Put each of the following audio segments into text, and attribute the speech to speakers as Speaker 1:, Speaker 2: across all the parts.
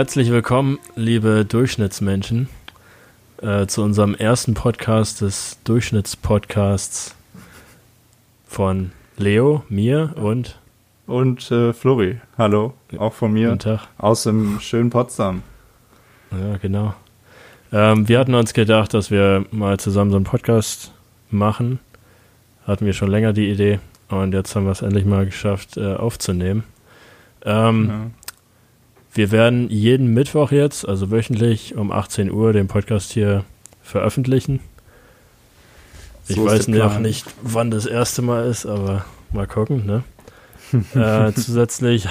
Speaker 1: Herzlich willkommen, liebe Durchschnittsmenschen, äh, zu unserem ersten Podcast des Durchschnittspodcasts von Leo, mir und
Speaker 2: und äh, Flori. Hallo, auch von mir.
Speaker 1: Guten Tag.
Speaker 2: Aus dem schönen Potsdam.
Speaker 1: Ja, genau. Ähm, wir hatten uns gedacht, dass wir mal zusammen so einen Podcast machen. Hatten wir schon länger die Idee und jetzt haben wir es endlich mal geschafft äh, aufzunehmen. Ähm, ja. Wir werden jeden Mittwoch jetzt, also wöchentlich um 18 Uhr, den Podcast hier veröffentlichen. Ich so weiß noch nicht, wann das erste Mal ist, aber mal gucken. Ne? äh, zusätzlich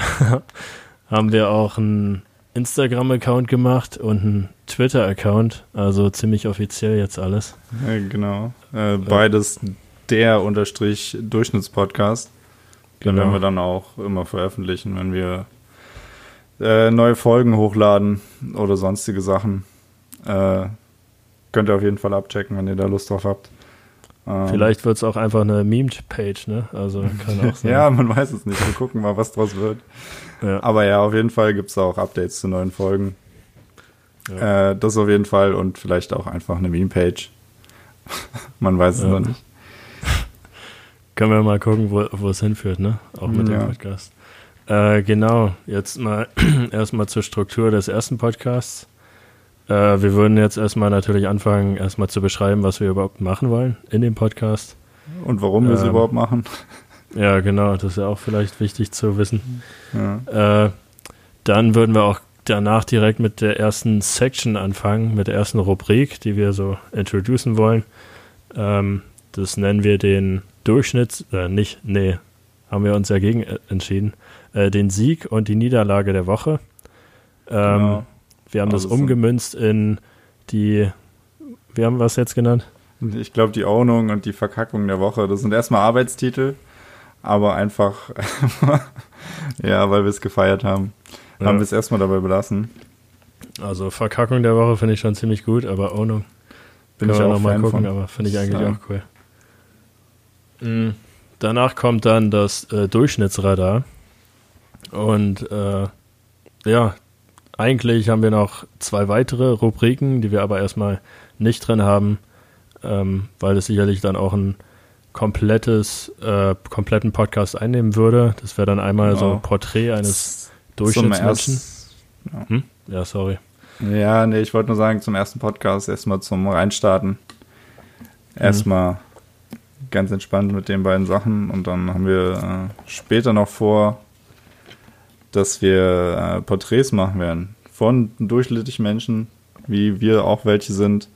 Speaker 1: haben wir auch einen Instagram-Account gemacht und einen Twitter-Account, also ziemlich offiziell jetzt alles.
Speaker 2: Ja, genau. Äh, beides der unterstrich Durchschnittspodcast. Den genau. werden wir dann auch immer veröffentlichen, wenn wir äh, neue Folgen hochladen oder sonstige Sachen. Äh, könnt ihr auf jeden Fall abchecken, wenn ihr da Lust drauf habt.
Speaker 1: Ähm, Vielleicht wird es auch einfach eine Memed-Page, ne? Also kann auch sein.
Speaker 2: ja, man weiß es nicht. Wir gucken mal, was draus wird. Ja. Aber ja, auf jeden Fall gibt es auch Updates zu neuen Folgen. Ja. Äh, das auf jeden Fall und vielleicht auch einfach eine Meme-Page. man weiß es ja. noch nicht.
Speaker 1: Können wir mal gucken, wo, wo es hinführt, ne? Auch mit dem Podcast. Äh, genau, jetzt mal erstmal zur Struktur des ersten Podcasts. Äh, wir würden jetzt erstmal natürlich anfangen, erstmal zu beschreiben, was wir überhaupt machen wollen in dem Podcast.
Speaker 2: Und warum wir es ähm, überhaupt machen.
Speaker 1: Ja, genau, das ist ja auch vielleicht wichtig zu wissen. Ja. Äh, dann würden wir auch danach direkt mit der ersten Section anfangen, mit der ersten Rubrik, die wir so introducen wollen. Ähm, das nennen wir den Durchschnitts, äh, nicht, nee, haben wir uns dagegen äh, entschieden äh, den Sieg und die Niederlage der Woche. Ähm, genau. Wir haben also das umgemünzt in die, wir haben was jetzt genannt?
Speaker 2: Ich glaube, die Ownung und die Verkackung der Woche. Das sind erstmal Arbeitstitel, aber einfach, ja, weil wir es gefeiert haben, ja. haben wir es erstmal dabei belassen.
Speaker 1: Also Verkackung der Woche finde ich schon ziemlich gut, aber Ownung bin Können ich auch nochmal gucken, von. aber finde ich eigentlich ja. auch cool. Mhm. Danach kommt dann das äh, Durchschnittsradar. Und äh, ja, eigentlich haben wir noch zwei weitere Rubriken, die wir aber erstmal nicht drin haben, ähm, weil es sicherlich dann auch ein komplettes, äh, kompletten Podcast einnehmen würde. Das wäre dann einmal genau. so ein Porträt eines Durchschnittsmenschen. Ja. Hm? ja, sorry.
Speaker 2: Ja, nee, ich wollte nur sagen, zum ersten Podcast erstmal zum Reinstarten. Erstmal mhm. ganz entspannt mit den beiden Sachen und dann haben wir äh, später noch vor, dass wir äh, Porträts machen werden von durchschnittlichen Menschen, wie wir auch welche sind.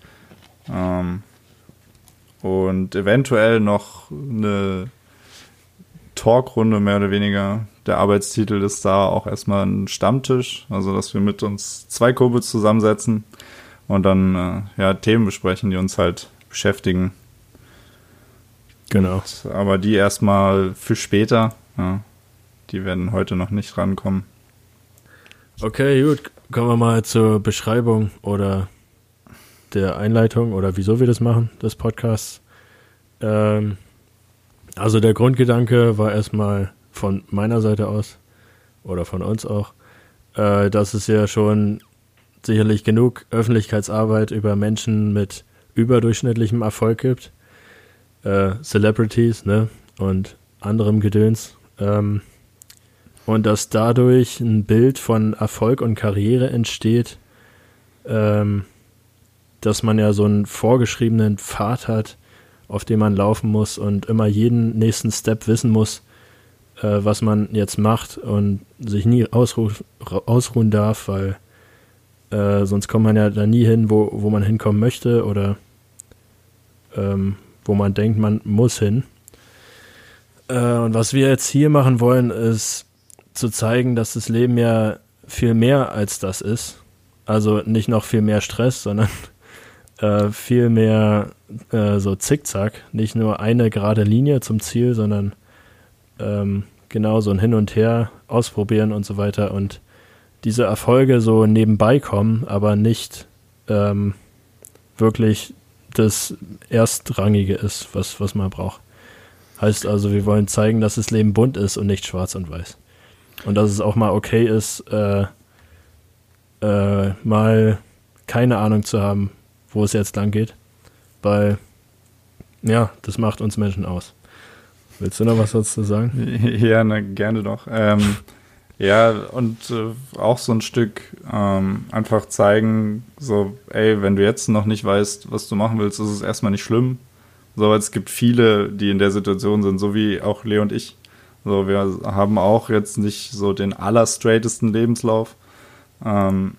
Speaker 2: Ähm, und eventuell noch eine Talkrunde mehr oder weniger. Der Arbeitstitel ist da auch erstmal ein Stammtisch, also dass wir mit uns zwei Kurbels zusammensetzen und dann äh, ja Themen besprechen, die uns halt beschäftigen.
Speaker 1: Genau.
Speaker 2: Und, aber die erstmal für später. Ja. Die werden heute noch nicht rankommen.
Speaker 1: Okay, gut. Kommen wir mal zur Beschreibung oder der Einleitung oder wieso wir das machen, des Podcasts. Ähm, also der Grundgedanke war erstmal von meiner Seite aus oder von uns auch, äh, dass es ja schon sicherlich genug Öffentlichkeitsarbeit über Menschen mit überdurchschnittlichem Erfolg gibt. Äh, Celebrities, ne? Und anderem Gedöns. Ähm, und dass dadurch ein Bild von Erfolg und Karriere entsteht, ähm, dass man ja so einen vorgeschriebenen Pfad hat, auf dem man laufen muss und immer jeden nächsten Step wissen muss, äh, was man jetzt macht und sich nie ausruh ausruhen darf, weil äh, sonst kommt man ja da nie hin, wo, wo man hinkommen möchte oder ähm, wo man denkt, man muss hin. Äh, und was wir jetzt hier machen wollen, ist zu zeigen, dass das Leben ja viel mehr als das ist. Also nicht noch viel mehr Stress, sondern äh, viel mehr äh, so Zickzack. Nicht nur eine gerade Linie zum Ziel, sondern ähm, genau so ein Hin und Her ausprobieren und so weiter. Und diese Erfolge so nebenbei kommen, aber nicht ähm, wirklich das Erstrangige ist, was, was man braucht. Heißt also, wir wollen zeigen, dass das Leben bunt ist und nicht schwarz und weiß. Und dass es auch mal okay ist, äh, äh, mal keine Ahnung zu haben, wo es jetzt lang geht. Weil, ja, das macht uns Menschen aus. Willst du noch was dazu sagen?
Speaker 2: Ja, na, gerne doch. Ähm, ja, und äh, auch so ein Stück ähm, einfach zeigen, so, ey, wenn du jetzt noch nicht weißt, was du machen willst, ist es erstmal nicht schlimm. So, es gibt viele, die in der Situation sind, so wie auch Leo und ich. So, wir haben auch jetzt nicht so den allerstraightesten Lebenslauf. Ähm,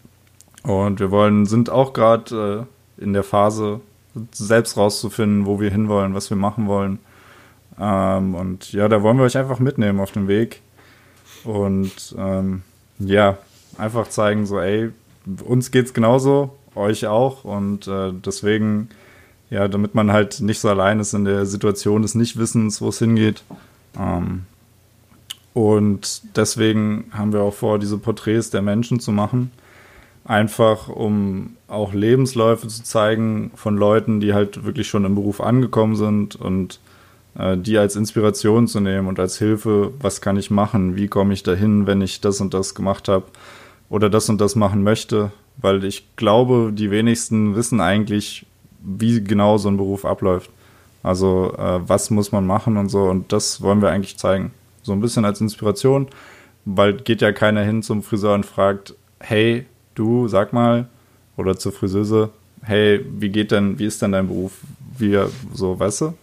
Speaker 2: und wir wollen, sind auch gerade äh, in der Phase, selbst rauszufinden, wo wir hinwollen, was wir machen wollen. Ähm, und ja, da wollen wir euch einfach mitnehmen auf dem Weg. Und ähm, ja, einfach zeigen, so, ey, uns geht's genauso, euch auch. Und äh, deswegen, ja, damit man halt nicht so allein ist in der Situation des Nichtwissens, wo es hingeht. Ähm, und deswegen haben wir auch vor, diese Porträts der Menschen zu machen. Einfach um auch Lebensläufe zu zeigen von Leuten, die halt wirklich schon im Beruf angekommen sind und äh, die als Inspiration zu nehmen und als Hilfe, was kann ich machen, wie komme ich dahin, wenn ich das und das gemacht habe oder das und das machen möchte, weil ich glaube, die wenigsten wissen eigentlich, wie genau so ein Beruf abläuft. Also äh, was muss man machen und so und das wollen wir eigentlich zeigen. So ein bisschen als Inspiration, weil geht ja keiner hin zum Friseur und fragt, hey, du, sag mal, oder zur Friseuse, hey, wie geht denn, wie ist denn dein Beruf? Wie, so, weißt du?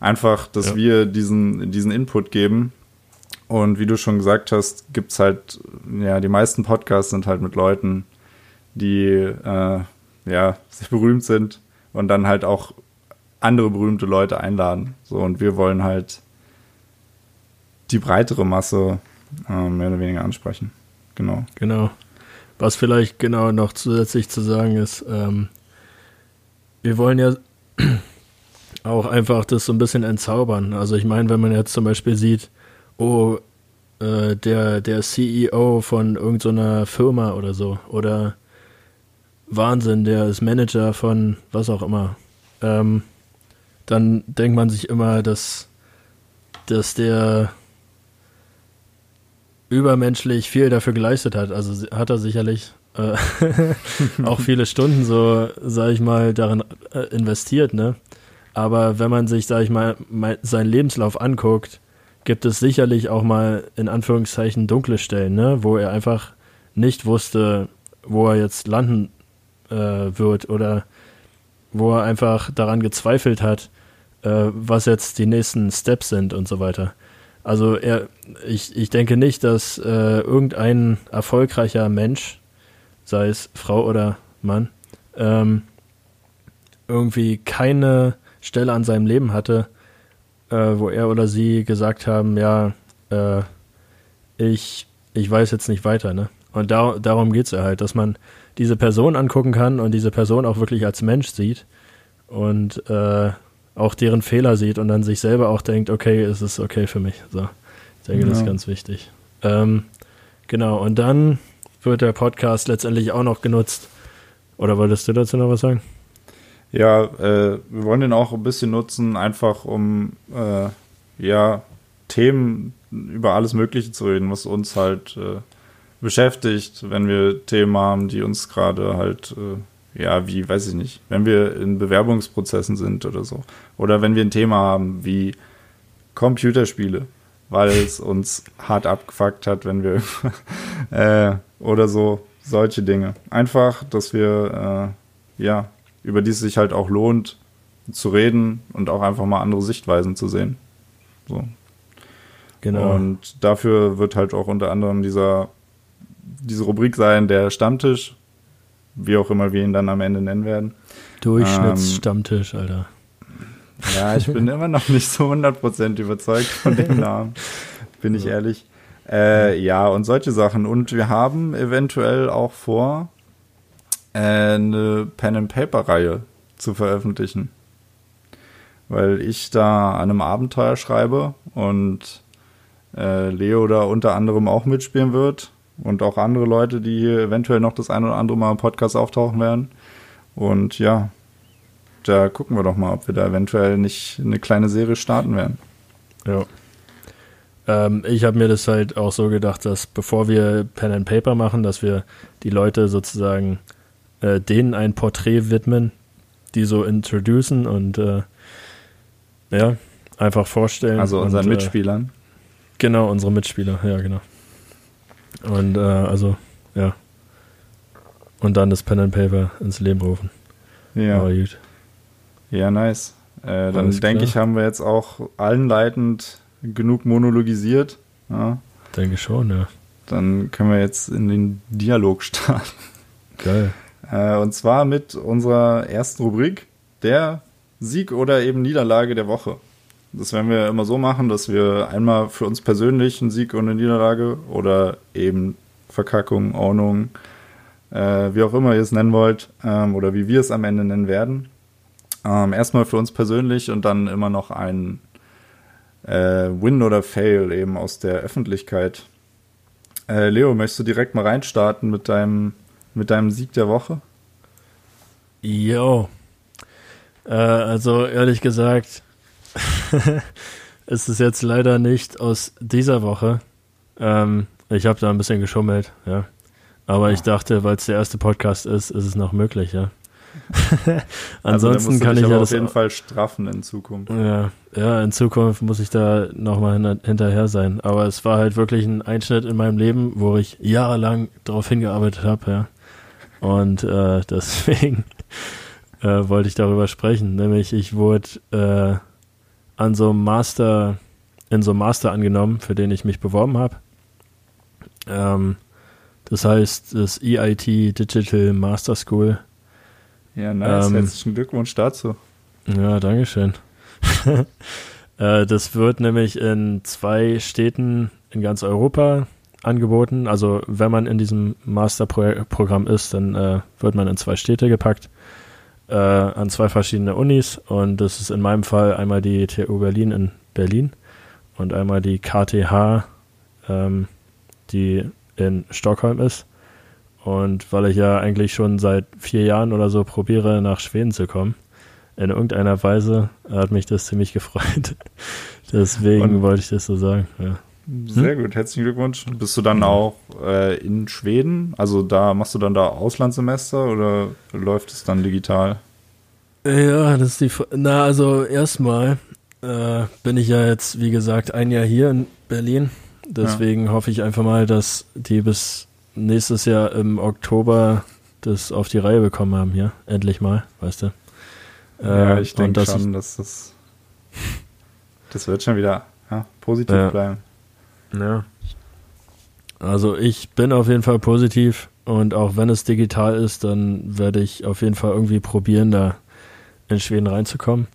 Speaker 2: Einfach, dass ja. wir diesen, diesen Input geben. Und wie du schon gesagt hast, gibt es halt, ja, die meisten Podcasts sind halt mit Leuten, die äh, ja sehr berühmt sind und dann halt auch andere berühmte Leute einladen. So, und wir wollen halt die breitere Masse äh, mehr oder weniger ansprechen. Genau.
Speaker 1: Genau. Was vielleicht genau noch zusätzlich zu sagen ist, ähm, wir wollen ja auch einfach das so ein bisschen entzaubern. Also ich meine, wenn man jetzt zum Beispiel sieht, oh, äh, der, der CEO von irgendeiner Firma oder so, oder Wahnsinn, der ist Manager von was auch immer, ähm, dann denkt man sich immer, dass, dass der übermenschlich viel dafür geleistet hat. Also hat er sicherlich äh, auch viele Stunden so, sag ich mal, darin äh, investiert, ne? Aber wenn man sich, sag ich mal, mal, seinen Lebenslauf anguckt, gibt es sicherlich auch mal in Anführungszeichen dunkle Stellen, ne, wo er einfach nicht wusste, wo er jetzt landen äh, wird oder wo er einfach daran gezweifelt hat, äh, was jetzt die nächsten Steps sind und so weiter. Also er, ich, ich denke nicht, dass äh, irgendein erfolgreicher Mensch, sei es Frau oder Mann, ähm, irgendwie keine Stelle an seinem Leben hatte, äh, wo er oder sie gesagt haben, ja, äh, ich, ich weiß jetzt nicht weiter, ne? Und da, darum geht es ja halt, dass man diese Person angucken kann und diese Person auch wirklich als Mensch sieht und äh, auch deren Fehler sieht und dann sich selber auch denkt, okay, es ist okay für mich. So, ich denke, ja. das ist ganz wichtig. Ähm, genau, und dann wird der Podcast letztendlich auch noch genutzt. Oder wolltest du dazu noch was sagen?
Speaker 2: Ja, äh, wir wollen den auch ein bisschen nutzen, einfach um äh, ja Themen über alles Mögliche zu reden, was uns halt äh, beschäftigt, wenn wir Themen haben, die uns gerade halt, äh, ja, wie, weiß ich nicht, wenn wir in Bewerbungsprozessen sind oder so. Oder wenn wir ein Thema haben wie Computerspiele, weil es uns hart abgefuckt hat, wenn wir äh, oder so, solche Dinge. Einfach, dass wir, äh, ja, über die es sich halt auch lohnt zu reden und auch einfach mal andere Sichtweisen zu sehen. So. Genau. Und dafür wird halt auch unter anderem dieser, diese Rubrik sein, der Stammtisch, wie auch immer wir ihn dann am Ende nennen werden.
Speaker 1: Durchschnittsstammtisch, ähm, Alter.
Speaker 2: Ja, ich bin immer noch nicht so 100% überzeugt von dem Namen, bin ich ehrlich. Äh, ja, und solche Sachen. Und wir haben eventuell auch vor, eine Pen-and-Paper-Reihe zu veröffentlichen. Weil ich da an einem Abenteuer schreibe und äh, Leo da unter anderem auch mitspielen wird und auch andere Leute, die hier eventuell noch das ein oder andere Mal im Podcast auftauchen werden. Und ja, da gucken wir doch mal, ob wir da eventuell nicht eine kleine Serie starten werden.
Speaker 1: Ja. Ähm, ich habe mir das halt auch so gedacht, dass bevor wir Pen and Paper machen, dass wir die Leute sozusagen äh, denen ein Porträt widmen, die so introducen und äh, ja, einfach vorstellen.
Speaker 2: Also unseren
Speaker 1: und, äh,
Speaker 2: Mitspielern.
Speaker 1: Genau, unsere Mitspieler, ja, genau. Und äh, also, ja. Und dann das Pen and Paper ins Leben rufen.
Speaker 2: Ja.
Speaker 1: Aber gut.
Speaker 2: Ja, nice. Äh, dann denke ich, haben wir jetzt auch allenleitend genug monologisiert. Ja.
Speaker 1: Denke schon, ja.
Speaker 2: Dann können wir jetzt in den Dialog starten.
Speaker 1: Geil.
Speaker 2: Äh, und zwar mit unserer ersten Rubrik, der Sieg oder eben Niederlage der Woche. Das werden wir immer so machen, dass wir einmal für uns persönlich einen Sieg und eine Niederlage oder eben Verkackung, Ordnung, äh, wie auch immer ihr es nennen wollt ähm, oder wie wir es am Ende nennen werden. Ähm, erstmal für uns persönlich und dann immer noch ein äh, Win oder Fail eben aus der Öffentlichkeit. Äh, Leo, möchtest du direkt mal reinstarten mit deinem, mit deinem Sieg der Woche?
Speaker 1: Jo. Äh, also ehrlich gesagt, ist es jetzt leider nicht aus dieser Woche. Ähm, ich habe da ein bisschen geschummelt, ja. Aber ich dachte, weil es der erste Podcast ist, ist es noch möglich, ja.
Speaker 2: Also,
Speaker 1: Ansonsten
Speaker 2: du
Speaker 1: kann ich ja
Speaker 2: auf
Speaker 1: das
Speaker 2: jeden Fall straffen in Zukunft.
Speaker 1: Ja, ja, in Zukunft muss ich da nochmal hin, hinterher sein. Aber es war halt wirklich ein Einschnitt in meinem Leben, wo ich jahrelang darauf hingearbeitet habe, ja. Und äh, deswegen äh, wollte ich darüber sprechen. Nämlich, ich wurde äh, an so einem Master, in so einem Master angenommen, für den ich mich beworben habe. Ähm, das heißt, das EIT Digital Master School
Speaker 2: Ja, nice.
Speaker 1: Ähm,
Speaker 2: Herzlichen Glückwunsch dazu.
Speaker 1: Ja, Dankeschön. äh, das wird nämlich in zwei Städten in ganz Europa angeboten. Also wenn man in diesem Masterprogramm ist, dann äh, wird man in zwei Städte gepackt, äh, an zwei verschiedene Unis. Und das ist in meinem Fall einmal die TU Berlin in Berlin und einmal die KTH, ähm, die in Stockholm ist. Und weil ich ja eigentlich schon seit vier Jahren oder so probiere, nach Schweden zu kommen, in irgendeiner Weise hat mich das ziemlich gefreut. Deswegen
Speaker 2: Und-
Speaker 1: wollte ich das so sagen. Ja.
Speaker 2: Sehr gut, herzlichen Glückwunsch. Bist du dann auch äh, in Schweden? Also da machst du dann da Auslandssemester oder läuft es dann digital?
Speaker 1: Ja, das ist die. F Na, also erstmal äh, bin ich ja jetzt, wie gesagt, ein Jahr hier in Berlin. Deswegen hoffe ich einfach mal, dass die bis nächstes Jahr im Oktober das auf die Reihe bekommen haben hier. Endlich mal, weißt du.
Speaker 2: ja,
Speaker 1: Äh,
Speaker 2: ich
Speaker 1: und
Speaker 2: denke schon, dass das das wird schon wieder ja, positiv
Speaker 1: Ja.
Speaker 2: bleiben.
Speaker 1: Ja. Also ich bin auf jeden Fall positiv und auch wenn es digital ist, dann werde ich auf jeden Fall irgendwie probieren, da in Schweden reinzukommen.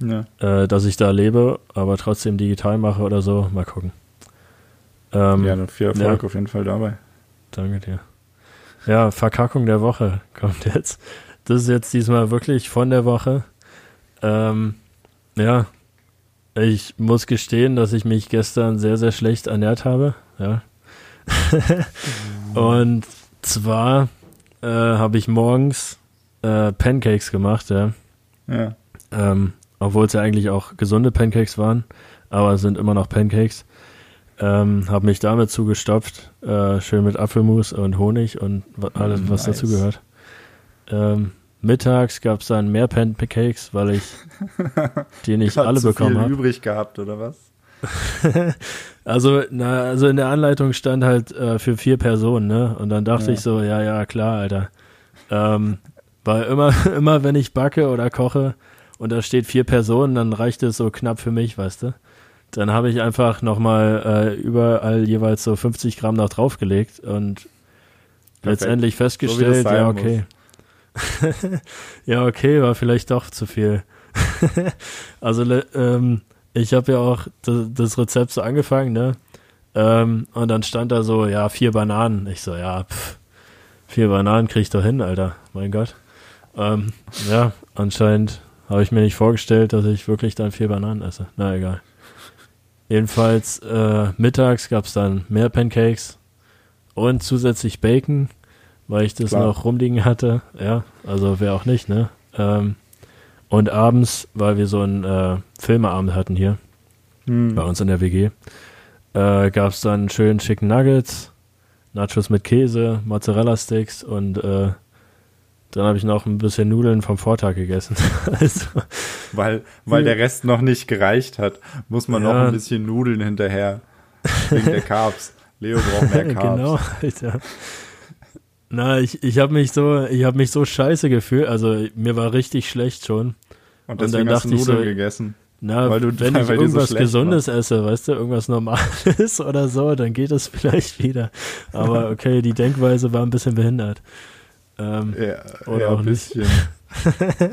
Speaker 2: Ja.
Speaker 1: Äh, dass ich da lebe, aber trotzdem digital mache oder so. Mal gucken. Ähm,
Speaker 2: ja, dann viel Erfolg
Speaker 1: ja.
Speaker 2: auf jeden Fall dabei.
Speaker 1: Danke dir. Ja, Verkackung der Woche kommt jetzt. Das ist jetzt diesmal wirklich von der Woche. Ähm, ja, ich muss gestehen, dass ich mich gestern sehr, sehr schlecht ernährt habe. Ja. Und zwar äh, habe ich morgens äh, Pancakes gemacht, ja.
Speaker 2: Ja.
Speaker 1: Ähm, obwohl es ja eigentlich auch gesunde Pancakes waren, aber es sind immer noch Pancakes. Ähm, habe mich damit zugestopft, äh, schön mit Apfelmus und Honig und alles, was
Speaker 2: Nice.
Speaker 1: dazu gehört. Ähm, mittags gab es dann mehr Pancakes, weil ich die nicht alle
Speaker 2: zu
Speaker 1: bekommen habe.
Speaker 2: übrig gehabt oder was?
Speaker 1: Also, na, also in der Anleitung stand halt äh, für vier Personen, ne? Und dann dachte
Speaker 2: Ja.
Speaker 1: ich so, ja, ja, klar, Alter. Ähm, weil immer, immer wenn ich backe oder koche und da steht vier Personen, dann reicht es so knapp für mich, weißt du? Dann habe ich einfach nochmal äh, überall jeweils so 50 Gramm noch draufgelegt und letztendlich festgestellt,
Speaker 2: sein
Speaker 1: ja, okay. ja, okay, war vielleicht doch zu viel. also, ähm, ich habe ja auch das, Rezept so angefangen, ne? Ähm, und dann stand da so, ja, vier Bananen. Ich so, ja, pff, vier Bananen krieg ich doch hin, Alter. Mein Gott. Ähm, ja, anscheinend habe ich mir nicht vorgestellt, dass ich wirklich dann vier Bananen esse. Na egal. Jedenfalls, äh, mittags gab es dann mehr Pancakes und zusätzlich Bacon, weil ich das
Speaker 2: Klar.
Speaker 1: noch rumliegen hatte. Ja, also wer auch nicht, ne? Ähm, und abends, weil wir so einen äh, Filmeabend hatten hier
Speaker 2: Hm.
Speaker 1: bei uns in der WG, äh, gab es dann schön Chicken Nuggets, Nachos mit Käse, Mozzarella Sticks und äh, dann habe ich noch ein bisschen Nudeln vom Vortag gegessen. also,
Speaker 2: weil, weil der Rest noch nicht gereicht hat, muss man ja. noch ein bisschen Nudeln hinterher. Wegen der Carbs. Leo braucht mehr Carbs. genau, Alter.
Speaker 1: Na, ich, ich habe mich so, ich habe mich so scheiße gefühlt. Also mir war richtig schlecht schon.
Speaker 2: Und deswegen und dann hast du Nudeln so, gegessen.
Speaker 1: Na, weil du, wenn ich irgendwas so Gesundes war. esse, weißt du, irgendwas Normales oder so, dann geht es vielleicht wieder. Aber okay, die Denkweise war ein bisschen behindert.
Speaker 2: Ähm, ja, oder ja, auch ein bisschen.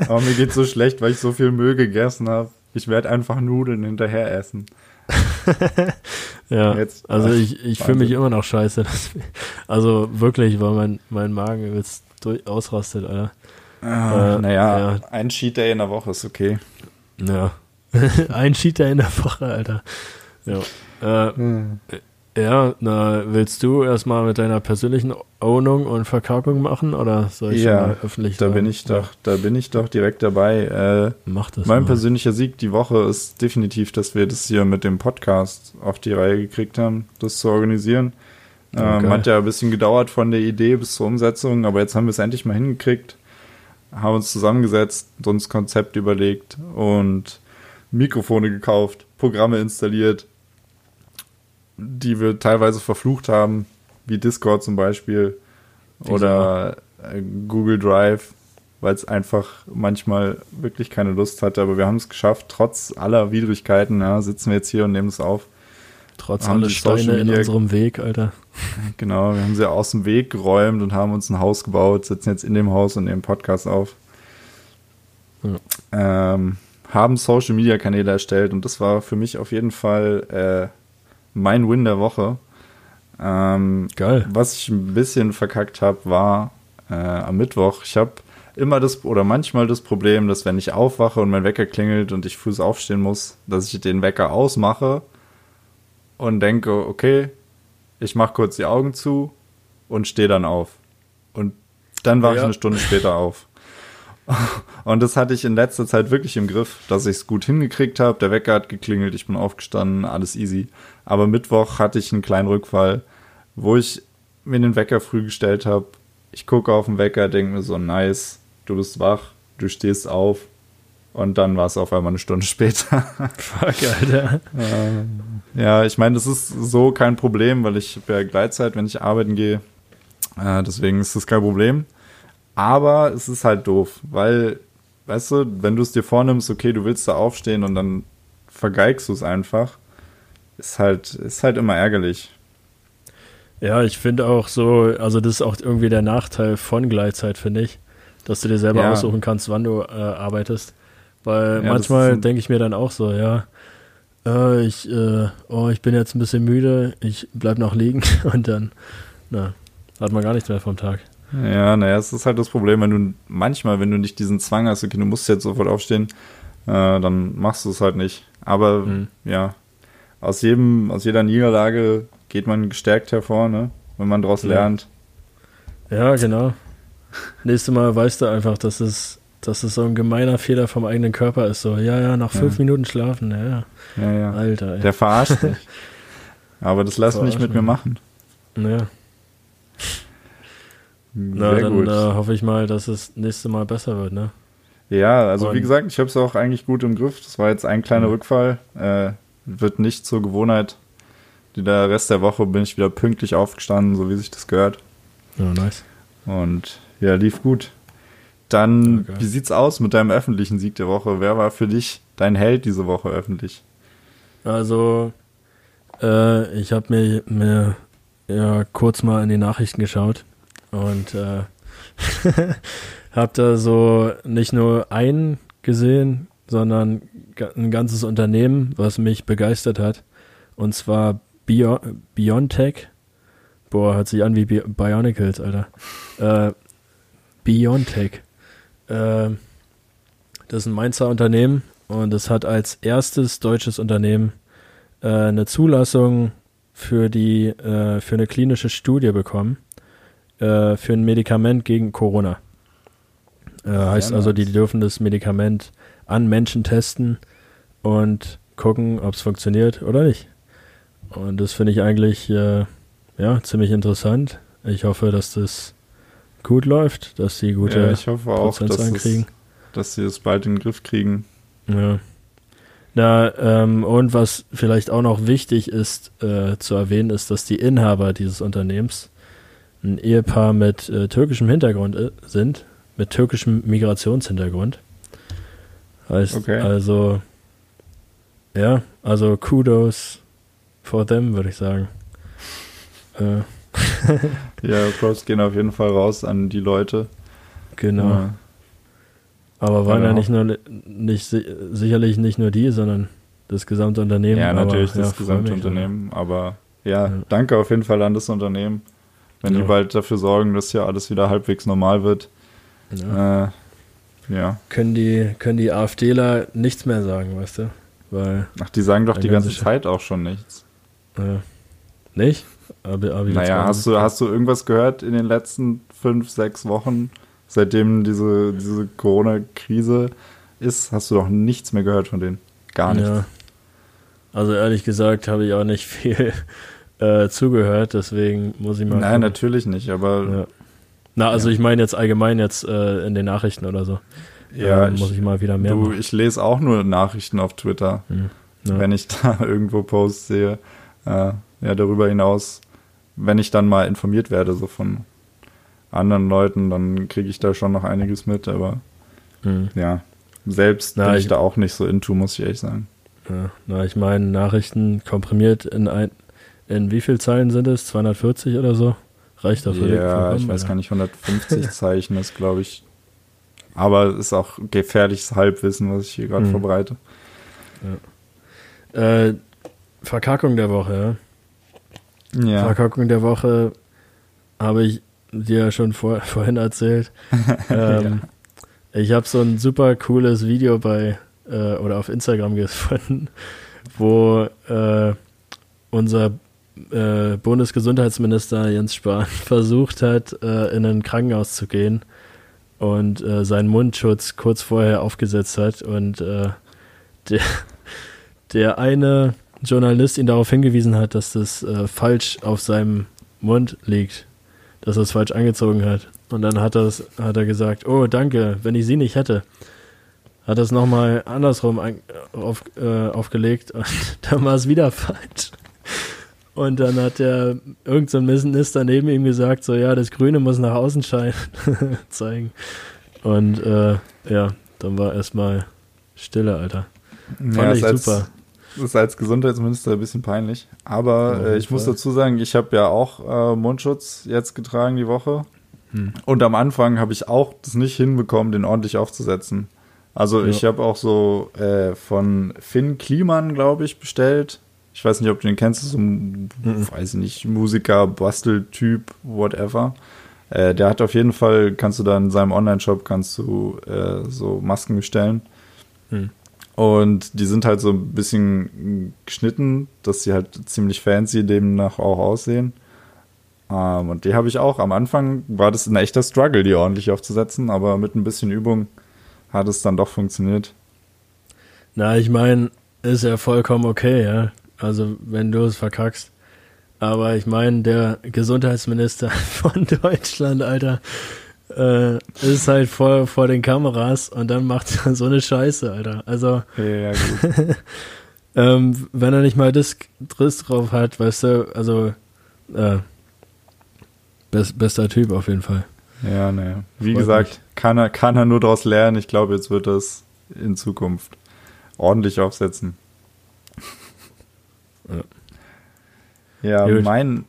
Speaker 2: Aber mir geht so schlecht, weil ich so viel Müll gegessen habe. Ich werde einfach Nudeln hinterher essen.
Speaker 1: ja, Jetzt, also ich, ich fühle mich immer noch scheiße. also wirklich, weil mein, mein Magen jetzt durch, ausrastet, Alter.
Speaker 2: Ah, äh, naja, ja. ein Cheat Day in der Woche ist okay.
Speaker 1: Ja, ein Cheat Day in der Woche, Alter. Ja. Äh, hm. Ja, na, willst du erstmal mit deiner persönlichen Ownung und Verkackung machen oder soll ich ja, mal öffentlich
Speaker 2: da sagen? bin ich doch, da bin ich doch direkt dabei. Äh,
Speaker 1: Mach das.
Speaker 2: Mein mal. persönlicher Sieg die Woche ist definitiv, dass wir das hier mit dem Podcast auf die Reihe gekriegt haben, das zu organisieren. Ähm, hat ja ein bisschen gedauert von der Idee bis zur Umsetzung, aber jetzt haben wir es endlich mal hingekriegt, haben uns zusammengesetzt, uns Konzept überlegt und Mikrofone gekauft, Programme installiert, die wir teilweise verflucht haben, wie Discord zum Beispiel oder äh, Google Drive, weil es einfach manchmal wirklich keine Lust hatte. Aber wir haben es geschafft, trotz aller Widrigkeiten, ja, sitzen wir jetzt hier und nehmen es auf.
Speaker 1: Trotz aller Steine in unserem Weg, Alter.
Speaker 2: Genau, wir haben sie aus dem Weg geräumt und haben uns ein Haus gebaut, sitzen jetzt in dem Haus und nehmen Podcast auf. Ja. Ähm, haben Social Media Kanäle erstellt und das war für mich auf jeden Fall äh, mein Win der Woche. Ähm, Geil. Was ich ein bisschen verkackt habe, war äh, am Mittwoch. Ich habe immer das oder manchmal das Problem, dass wenn ich aufwache und mein Wecker klingelt und ich früh aufstehen muss, dass ich den Wecker ausmache und denke, okay, ich mache kurz die Augen zu und stehe dann auf. Und dann wache ja. ich eine Stunde später auf. Und das hatte ich in letzter Zeit wirklich im Griff, dass ich es gut hingekriegt habe. Der Wecker hat geklingelt, ich bin aufgestanden, alles easy. Aber Mittwoch hatte ich einen kleinen Rückfall, wo ich mir den Wecker früh gestellt habe. Ich gucke auf den Wecker, denke mir so, nice, du bist wach, du stehst auf. Und dann war es auf einmal eine Stunde später.
Speaker 1: Fuck, Alter.
Speaker 2: ja, ich meine, das ist so kein Problem, weil ich ja Gleitzeit, wenn ich arbeiten gehe. Äh, deswegen ist das kein Problem. Aber es ist halt doof, weil, weißt du, wenn du es dir vornimmst, okay, du willst da aufstehen und dann vergeigst du es einfach, ist halt, ist halt immer ärgerlich.
Speaker 1: Ja, ich finde auch so, also das ist auch irgendwie der Nachteil von Gleitzeit, finde ich, dass du dir selber ja. aussuchen kannst, wann du äh, arbeitest. Weil ja, manchmal denke ich mir dann auch so, ja, äh, ich, äh, oh, ich bin jetzt ein bisschen müde, ich bleib noch liegen und dann, na, hat man gar nichts mehr vom Tag.
Speaker 2: Ja, naja, es ist halt das Problem, wenn du manchmal, wenn du nicht diesen Zwang hast, okay, du musst jetzt sofort aufstehen, äh, dann machst du es halt nicht. Aber mhm. ja, aus jedem, aus jeder Niederlage geht man gestärkt hervor, ne? Wenn man daraus ja. lernt.
Speaker 1: Ja, genau. Nächstes Mal weißt du einfach, dass es, dass es so ein gemeiner Fehler vom eigenen Körper ist. So, ja, ja, nach fünf ja. Minuten schlafen, ja.
Speaker 2: Ja, ja.
Speaker 1: Alter, ey.
Speaker 2: Der verarscht mich. Aber das lass mich mit mir machen.
Speaker 1: Ja. Na, Sehr dann äh, hoffe ich mal, dass es nächste Mal besser wird, ne?
Speaker 2: Ja, also Und wie gesagt, ich habe es auch eigentlich gut im Griff. Das war jetzt ein kleiner mhm. Rückfall. Äh, wird nicht zur Gewohnheit. Der Rest der Woche bin ich wieder pünktlich aufgestanden, so wie sich das gehört.
Speaker 1: Ja, nice.
Speaker 2: Und ja, lief gut. Dann, okay. wie sieht's aus mit deinem öffentlichen Sieg der Woche? Wer war für dich dein Held diese Woche öffentlich?
Speaker 1: Also, äh, ich habe mir, mir ja kurz mal in die Nachrichten geschaut und äh, habe da so nicht nur einen gesehen, sondern ein ganzes Unternehmen, was mich begeistert hat. Und zwar Bio Biontech. Boah, hört sich an wie Bi Bionicles, Alter. Äh, Biontech. Äh, das ist ein Mainzer Unternehmen und es hat als erstes deutsches Unternehmen äh, eine Zulassung für die äh, für eine klinische Studie bekommen äh, für ein Medikament gegen Corona. Äh, heißt also, die dürfen das Medikament an Menschen testen und gucken, ob es funktioniert oder nicht. Und das finde ich eigentlich äh, ja, ziemlich interessant. Ich hoffe, dass das gut läuft, dass sie gute
Speaker 2: ja, ich hoffe auch, dass, es, dass sie es bald in den Griff kriegen.
Speaker 1: Ja. Na, ähm, und was vielleicht auch noch wichtig ist äh, zu erwähnen, ist, dass die Inhaber dieses Unternehmens ein Ehepaar mit äh, türkischem Hintergrund äh, sind, mit türkischem Migrationshintergrund. Heißt okay. also, ja, also Kudos for them, würde ich sagen.
Speaker 2: Äh. ja, Props gehen auf jeden Fall raus an die Leute.
Speaker 1: Genau. Ja. Aber waren ja, nicht nur nicht sicherlich nicht nur die, sondern das gesamte Unternehmen.
Speaker 2: Ja, natürlich aber, das ja, gesamte Unternehmen. Aber ja, ja, danke auf jeden Fall an das Unternehmen. Wenn die bald dafür sorgen, dass hier alles wieder halbwegs normal wird. Ja.
Speaker 1: Äh, ja. Können die, können die AfDler nichts mehr sagen, weißt du? Weil
Speaker 2: Ach, die sagen doch die ganze Zeit auch schon nichts.
Speaker 1: Ja. Nicht?
Speaker 2: Aber, aber naja, hast du, hast du irgendwas gehört in den letzten fünf, sechs Wochen? seitdem diese, diese Corona-Krise ist, hast du doch nichts mehr gehört von denen. Gar nichts. Ja.
Speaker 1: Also ehrlich gesagt habe ich auch nicht viel äh, zugehört, deswegen muss ich mal.
Speaker 2: Nein, gucken. natürlich nicht, aber.
Speaker 1: Ja. Na, also ja. ich meine jetzt allgemein jetzt äh, in den Nachrichten oder so.
Speaker 2: Ja, äh, muss ich, ich, mal wieder mehr. Du, machen. ich lese auch nur Nachrichten auf Twitter, hm. ja. wenn ich da irgendwo Posts sehe. Äh, ja, darüber hinaus, wenn ich dann mal informiert werde, so von anderen Leuten, dann kriege ich da schon noch einiges mit, aber mhm. ja, selbst na, bin ich, ich, da auch nicht so into, muss ich ehrlich sagen.
Speaker 1: Ja, na, ich meine, Nachrichten komprimiert in ein, in wie viel Zeilen sind es? 240 oder so? Reicht dafür?
Speaker 2: Ja, ich weiß gar nicht, 150 Zeichen ist, glaube ich. Aber es ist auch gefährliches Halbwissen, was ich hier gerade mhm. verbreite.
Speaker 1: Ja. Äh, Verkackung der Woche, ja. ja. Verkackung der Woche habe ich dir schon vor, vorhin erzählt. ähm, ja. Ich habe so ein super cooles Video bei äh, oder auf Instagram gefunden, wo äh, unser äh, Bundesgesundheitsminister Jens Spahn versucht hat, äh, in ein Krankenhaus zu gehen und äh, seinen Mundschutz kurz vorher aufgesetzt hat und äh, der, der eine Journalist ihn darauf hingewiesen hat, dass das falsch auf seinem Mund liegt dass er es falsch angezogen hat. Und dann hat, hat er gesagt, oh danke, wenn ich sie nicht hätte. Hat es nochmal andersrum auf, äh, aufgelegt und dann war es wieder falsch. Und dann hat der irgendein so Minister neben ihm gesagt, so ja, das Grüne muss nach außen scheinen zeigen. Und äh, ja, dann war erstmal Stille, Alter.
Speaker 2: Fand ja, ich super. Das ist als Gesundheitsminister ein bisschen peinlich. Aber äh, ich muss dazu sagen, ich habe ja auch äh, Mundschutz jetzt getragen die Woche. Hm. Und am Anfang habe ich auch das nicht hinbekommen, den ordentlich aufzusetzen. Also ja. ich habe auch so äh, von Finn Kliman, glaube ich, bestellt. Ich weiß nicht, ob du den kennst, so ein, mhm. weiß ich nicht, Musiker, Basteltyp, whatever. Äh, der hat auf jeden Fall, kannst du da in seinem Online-Shop, kannst du äh, so Masken bestellen. Mhm. Und die sind halt so ein bisschen geschnitten, dass sie halt ziemlich fancy demnach auch aussehen. Ähm, und die habe ich auch. Am Anfang war das ein echter Struggle, die ordentlich aufzusetzen, aber mit ein bisschen Übung hat es dann doch funktioniert.
Speaker 1: Na, ich meine, ist ja vollkommen okay, ja. Also, wenn du es verkackst. Aber ich meine, der Gesundheitsminister von Deutschland, Alter, äh, ist halt vor, vor den Kameras und dann macht er so eine Scheiße, Alter. Also, ja, ähm, wenn er nicht mal das Driss drauf hat, weißt du, also, äh, best, bester Typ auf jeden Fall.
Speaker 2: Ja, ne. Wie Freut gesagt, kann er, kann er nur daraus lernen. Ich glaube, jetzt wird das in Zukunft ordentlich aufsetzen. Ja, ja mein.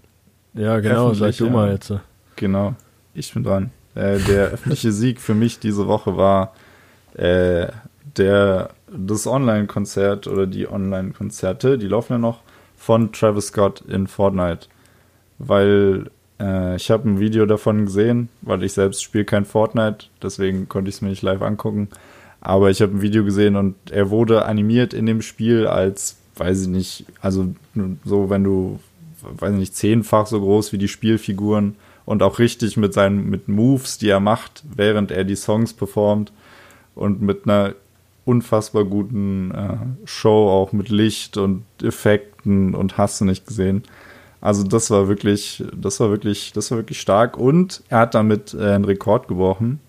Speaker 1: Ja, genau, sag du mal jetzt.
Speaker 2: Genau, ich bin dran. Äh, der öffentliche Sieg für mich diese Woche war äh, der, das Online-Konzert oder die Online-Konzerte, die laufen ja noch, von Travis Scott in Fortnite. Weil äh, ich habe ein Video davon gesehen, weil ich selbst spiele kein Fortnite, deswegen konnte ich es mir nicht live angucken. Aber ich habe ein Video gesehen und er wurde animiert in dem Spiel als, weiß ich nicht, also so, wenn du, weiß ich nicht, zehnfach so groß wie die Spielfiguren und auch richtig mit seinen mit Moves, die er macht, während er die Songs performt und mit einer unfassbar guten äh, Show, auch mit Licht und Effekten und hast du nicht gesehen. Also das war wirklich, das war wirklich, das war wirklich stark und er hat damit äh, einen Rekord gebrochen.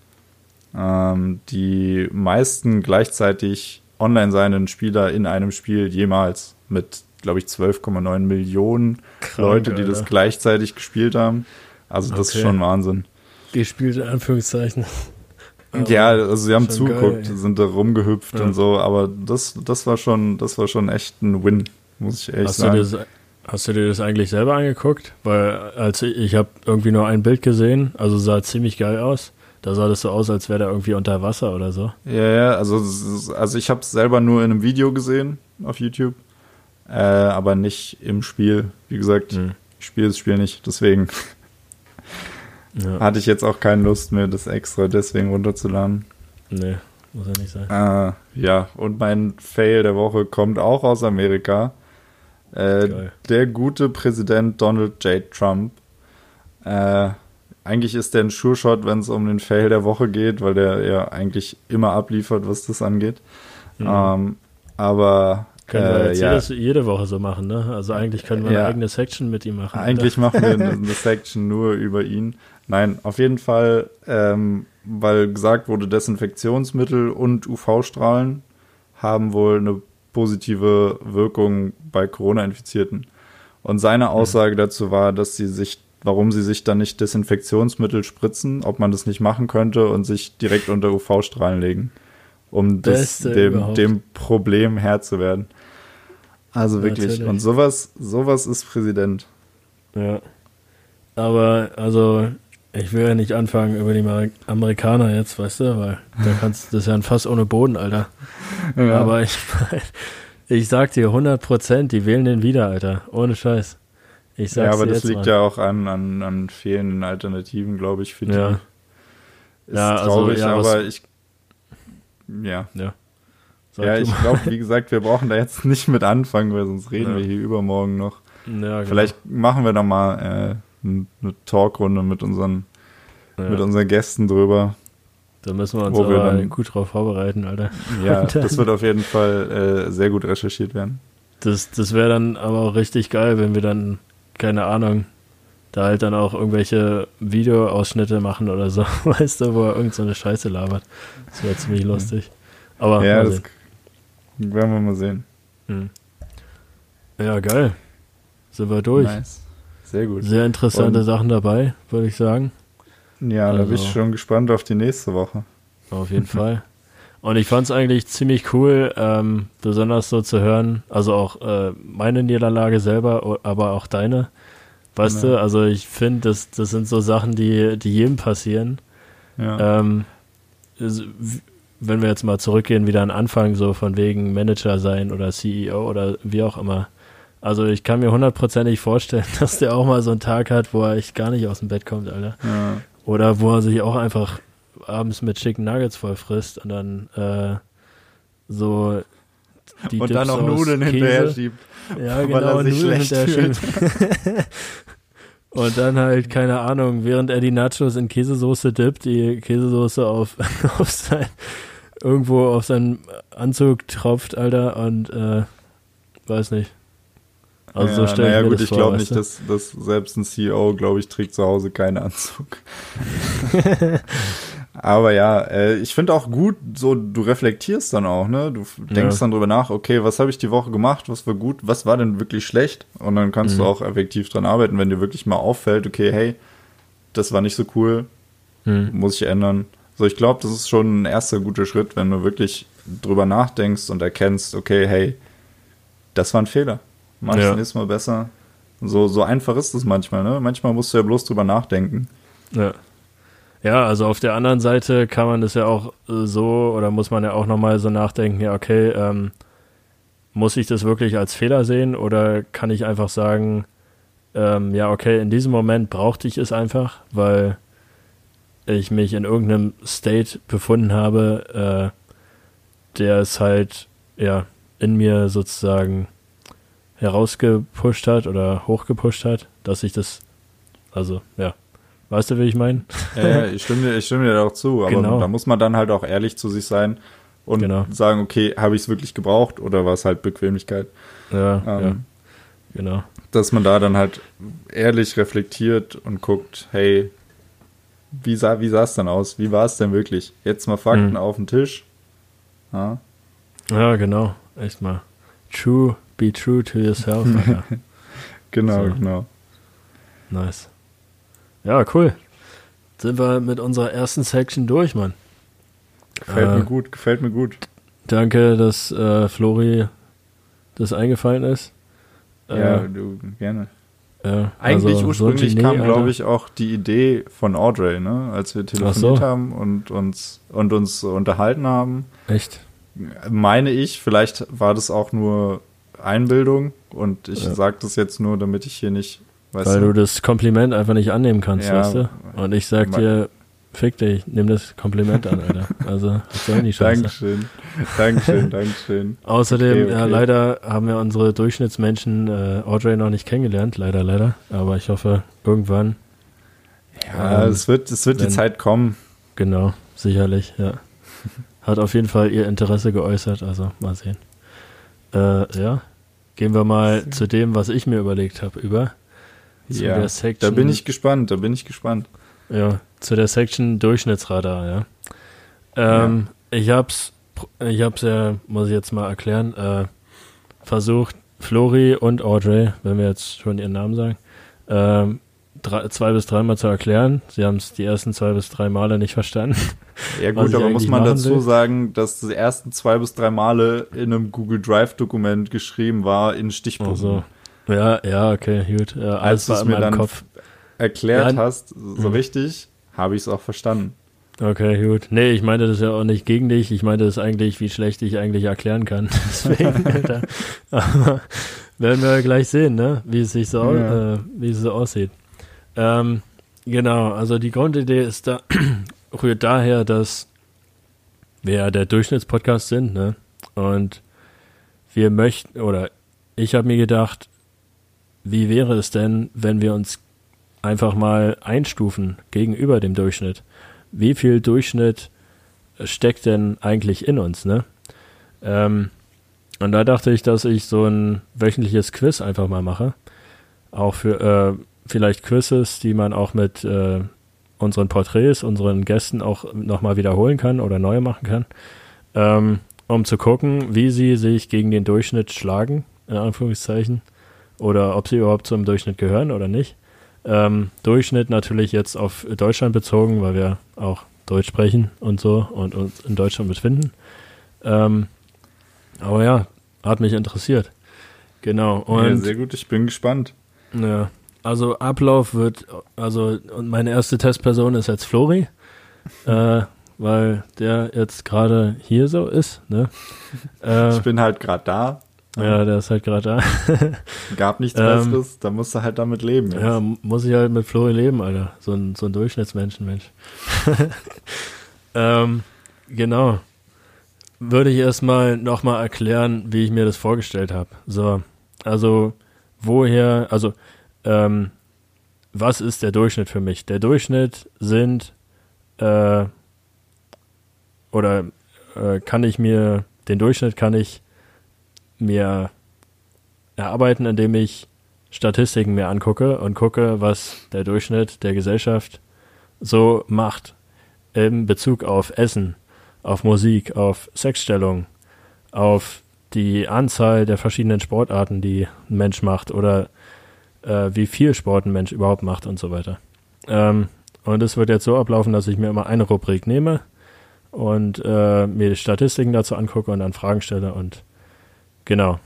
Speaker 2: Ähm, die meisten gleichzeitig online seienden Spieler in einem Spiel jemals mit, glaube ich, 12,9 Millionen Krank, Leute, die Alter. das gleichzeitig gespielt haben. Also das okay. ist schon Wahnsinn.
Speaker 1: Gespielt in Anführungszeichen.
Speaker 2: ja, also sie haben zugeguckt, geil, sind da rumgehüpft ja. und so, aber das, das war schon, das war schon echt ein Win, muss ich ehrlich
Speaker 1: hast
Speaker 2: sagen.
Speaker 1: Du das, hast du dir das eigentlich selber angeguckt? Weil als ich, ich habe irgendwie nur ein Bild gesehen, also sah ziemlich geil aus. Da sah das so aus, als wäre der irgendwie unter Wasser oder so.
Speaker 2: Ja, ja, also, also ich habe es selber nur in einem Video gesehen auf YouTube, äh, aber nicht im Spiel. Wie gesagt, hm. ich spiele das Spiel nicht, deswegen ja. hatte ich jetzt auch keine Lust mehr, das extra deswegen runterzuladen.
Speaker 1: Nee, muss ja nicht sein.
Speaker 2: Äh, ja, und mein Fail der Woche kommt auch aus Amerika. Äh, der gute Präsident Donald J. Trump äh, eigentlich ist der ein Sure-Shot, wenn es um den Fail der Woche geht, weil der ja eigentlich immer abliefert, was das angeht. Mhm. Ähm, aber
Speaker 1: können wir äh, jetzt ja. jedes, jede Woche so machen, ne? Also eigentlich können wir ja. eine eigene Section mit ihm machen.
Speaker 2: Eigentlich oder? machen wir eine, eine, Section nur über ihn. Nein, auf jeden Fall, ähm, weil gesagt wurde, Desinfektionsmittel und UV-Strahlen haben wohl eine positive Wirkung bei Corona-Infizierten. Und seine mhm. Aussage mhm. dazu war, dass sie sich warum sie sich dann nicht Desinfektionsmittel spritzen, ob man das nicht machen könnte und sich direkt unter UV-Strahlen legen, um das, dem, dem, Problem Herr zu werden. Also wirklich. Natürlich. Und sowas, sowas ist Präsident.
Speaker 1: Ja. Aber also, ich will ja nicht anfangen über die Amerikaner jetzt, weißt du, weil da kannst das ist ja ein Fass ohne Boden, Alter. Ja. Aber ich ich sag dir 100 Prozent, die wählen den wieder, Alter. Ohne Scheiß.
Speaker 2: Ich sag's ja, aber das liegt mal. ja auch an, an, an fehlenden Alternativen, glaube ich, für die.
Speaker 1: Ja,
Speaker 2: ist ja, also, traurig, ja, aber ich. Ja.
Speaker 1: Ja,
Speaker 2: ja ich glaube, wie gesagt, wir brauchen da jetzt nicht mit anfangen, weil sonst reden ja. wir hier übermorgen noch. Ja, genau. Vielleicht machen wir da mal äh, eine Talkrunde mit unseren, mit unseren Gästen drüber.
Speaker 1: Da müssen wir uns aber wir dann, gut drauf vorbereiten, Alter.
Speaker 2: Ja, das wird auf jeden Fall äh, sehr gut recherchiert werden.
Speaker 1: Das, das wäre dann aber auch richtig geil, wenn wir dann keine Ahnung, da halt dann auch irgendwelche Videoausschnitte machen oder so, weißt du, wo er irgend so eine Scheiße labert. Das wäre ziemlich lustig. Aber
Speaker 2: ja, das werden wir mal sehen.
Speaker 1: Hm. Ja, geil. Sind wir durch.
Speaker 2: Nice. Sehr gut.
Speaker 1: Sehr interessante Und, Sachen dabei, würde ich sagen.
Speaker 2: Ja, also, da bin ich also schon gespannt auf die nächste Woche.
Speaker 1: Auf jeden Fall. Und ich fand es eigentlich ziemlich cool, ähm, besonders so zu hören, also auch äh, meine Niederlage selber, aber auch deine. Weißt genau. du, also ich finde, das, das sind so Sachen, die, die jedem passieren. Ja. Ähm, wenn wir jetzt mal zurückgehen, wieder an Anfang, so von wegen Manager sein oder CEO oder wie auch immer. Also ich kann mir hundertprozentig vorstellen, dass der auch mal so einen Tag hat, wo er echt gar nicht aus dem Bett kommt, Alter. Ja. Oder wo er sich auch einfach abends mit Chicken Nuggets voll frisst und dann äh, so
Speaker 2: die Und Dips dann auch Nudeln Käse. hinterher schiebt.
Speaker 1: Ja, genau, Nudeln hinterher schiebt. und dann halt, keine Ahnung, während er die Nachos in Käsesoße dippt, die Käsesoße auf, auf sein, irgendwo auf seinen Anzug tropft, Alter, und äh, weiß nicht.
Speaker 2: Also ja, so stelle naja, ich mir gut, das ich glaube nicht, dass, dass selbst ein CEO, glaube ich, trägt zu Hause keinen Anzug. Aber ja, äh, ich finde auch gut, so du reflektierst dann auch, ne? Du denkst ja. dann drüber nach, okay, was habe ich die Woche gemacht, was war gut, was war denn wirklich schlecht? Und dann kannst mhm. du auch effektiv dran arbeiten, wenn dir wirklich mal auffällt, okay, hey, das war nicht so cool, mhm. muss ich ändern. So, ich glaube, das ist schon ein erster guter Schritt, wenn du wirklich drüber nachdenkst und erkennst, okay, hey, das war ein Fehler. Mach ja. das nächste Mal besser. So, so einfach ist es manchmal, ne? Manchmal musst du ja bloß drüber nachdenken.
Speaker 1: Ja. Ja, also auf der anderen Seite kann man das ja auch äh, so oder muss man ja auch nochmal so nachdenken, ja, okay, ähm, muss ich das wirklich als Fehler sehen oder kann ich einfach sagen, ähm, ja, okay, in diesem Moment brauchte ich es einfach, weil ich mich in irgendeinem State befunden habe, äh, der es halt, ja, in mir sozusagen herausgepusht hat oder hochgepusht hat, dass ich das, also, ja, Weißt du, wie ich meine?
Speaker 2: Ja, ja, ich stimme, ich stimme dir auch zu, aber genau. da muss man dann halt auch ehrlich zu sich sein. und
Speaker 1: Genau.
Speaker 2: sagen, okay, habe ich es wirklich gebraucht oder war es halt Bequemlichkeit?
Speaker 1: Ja,
Speaker 2: Ähm,
Speaker 1: ja, genau.
Speaker 2: Dass man da dann halt ehrlich reflektiert und guckt, hey, wie sah wie sah es dann aus? Wie war es denn wirklich? Jetzt mal Fakten
Speaker 1: Mhm.
Speaker 2: auf den Tisch. Ja,
Speaker 1: Ja, genau. Echt mal. True, be true to yourself.
Speaker 2: Genau,
Speaker 1: So.
Speaker 2: genau.
Speaker 1: nice. Ja, cool. Sind wir mit unserer ersten Section durch, Mann.
Speaker 2: Gefällt
Speaker 1: Äh,
Speaker 2: mir gut, gefällt mir gut.
Speaker 1: Danke, dass äh, Flori das eingefallen ist.
Speaker 2: ja,
Speaker 1: Äh,
Speaker 2: du, gerne.
Speaker 1: äh,
Speaker 2: Eigentlich
Speaker 1: also,
Speaker 2: ursprünglich kam,
Speaker 1: Genie,
Speaker 2: glaube ich, auch die Idee von Audrey, ne? als wir telefoniert
Speaker 1: so.
Speaker 2: haben und uns, und uns unterhalten haben.
Speaker 1: Echt?
Speaker 2: Meine ich, vielleicht war das auch nur Einbildung und ich
Speaker 1: Ja.
Speaker 2: sage das jetzt nur, damit ich hier nicht, weißt
Speaker 1: Weil du das Kompliment einfach nicht annehmen kannst,
Speaker 2: Ja,
Speaker 1: weißt du? Und ich sag dir, fick dich, nimm das Kompliment an, Alter. Also, was soll die Scheiße?
Speaker 2: Dankeschön, Dankeschön, Dankeschön.
Speaker 1: Außerdem,
Speaker 2: Okay,
Speaker 1: Ja,
Speaker 2: okay.
Speaker 1: leider haben wir unsere Durchschnittsmenschen äh, Audrey noch nicht kennengelernt, leider, leider. Aber ich hoffe, irgendwann,
Speaker 2: Ja,
Speaker 1: Ähm,
Speaker 2: es wird, es wird die
Speaker 1: wenn-
Speaker 2: Zeit kommen.
Speaker 1: genau, sicherlich, ja. Hat auf jeden Fall ihr Interesse geäußert, also mal sehen. Äh, ja, gehen wir mal zu dem, was ich mir überlegt habe, über. Zu
Speaker 2: Ja,
Speaker 1: der
Speaker 2: da
Speaker 1: Section,
Speaker 2: bin ich gespannt, da bin ich gespannt.
Speaker 1: Ja, zu der Section Durchschnittsradar, ja. Ähm, Ich hab's, ich hab's ja, muss ich jetzt mal erklären, äh, versucht, Flori und Audrey, wenn wir jetzt schon ihren Namen sagen, ähm, drei, zwei bis dreimal zu erklären. Sie haben es die ersten zwei bis drei Male nicht verstanden.
Speaker 2: Ja gut, aber muss man dazu
Speaker 1: will.
Speaker 2: sagen, dass die ersten zwei bis drei Male in einem Google Drive-Dokument geschrieben war in Stichpunkten.
Speaker 1: Also, ja, ja, okay, gut. Äh, alles
Speaker 2: Als du's
Speaker 1: in
Speaker 2: mir dann
Speaker 1: Kopf.
Speaker 2: Erklärt
Speaker 1: Ja,
Speaker 2: hast, so
Speaker 1: mhm.
Speaker 2: richtig, habe ich es auch verstanden.
Speaker 1: Okay, gut. Nee, ich meinte das ja auch nicht gegen dich. Ich meinte das eigentlich, wie schlecht ich eigentlich erklären kann. Deswegen, Alter. Aber werden wir gleich sehen, ne? Wie es sich so,
Speaker 2: Ja.
Speaker 1: äh, wie es so aussieht. Ähm, genau, also die Grundidee ist da, rührt daher, dass wir ja der Durchschnittspodcast sind, ne? Und wir möchten, oder ich habe mir gedacht, wie wäre es denn, wenn wir uns einfach mal einstufen gegenüber dem Durchschnitt? Wie viel Durchschnitt steckt denn eigentlich in uns, ne? Ähm, und da dachte ich, dass ich so ein wöchentliches Quiz einfach mal mache. Auch für äh, vielleicht Quizzes, die man auch mit äh, unseren Porträts, unseren Gästen auch nochmal wiederholen kann oder neu machen kann. Ähm, um zu gucken, wie sie sich gegen den Durchschnitt schlagen, in Anführungszeichen. Oder ob sie überhaupt zum Durchschnitt gehören oder nicht. Ähm, Durchschnitt natürlich jetzt auf Deutschland bezogen, weil wir auch Deutsch sprechen und so und uns in Deutschland befinden. Ähm, aber ja, hat mich interessiert. Genau.
Speaker 2: ja,
Speaker 1: Und
Speaker 2: sehr gut, ich bin gespannt.
Speaker 1: ja, also Ablauf wird, also und meine erste Testperson ist jetzt Flori, äh, weil der jetzt gerade hier so ist. Ne? Äh,
Speaker 2: Ich bin halt gerade da,
Speaker 1: ja, der ist halt gerade da.
Speaker 2: gab nichts
Speaker 1: Ähm,
Speaker 2: Besseres, da musst du halt damit leben. jetzt.
Speaker 1: Ja, muss ich halt mit Flori leben, Alter. So ein, so ein Durchschnittsmenschen, Mensch. ähm, genau. Würde ich erstmal nochmal erklären, wie ich mir das vorgestellt habe. So, also woher, also ähm, was ist der Durchschnitt für mich? Der Durchschnitt sind äh, oder äh, kann ich mir, den Durchschnitt kann ich mir erarbeiten, indem ich Statistiken mir angucke und gucke, was der Durchschnitt der Gesellschaft so macht in Bezug auf Essen, auf Musik, auf Sexstellung, auf die Anzahl der verschiedenen Sportarten, die ein Mensch macht oder äh, wie viel Sport ein Mensch überhaupt macht und so weiter. Ähm, und es wird jetzt so ablaufen, dass ich mir immer eine Rubrik nehme und äh, mir die Statistiken dazu angucke und dann Fragen stelle und genau.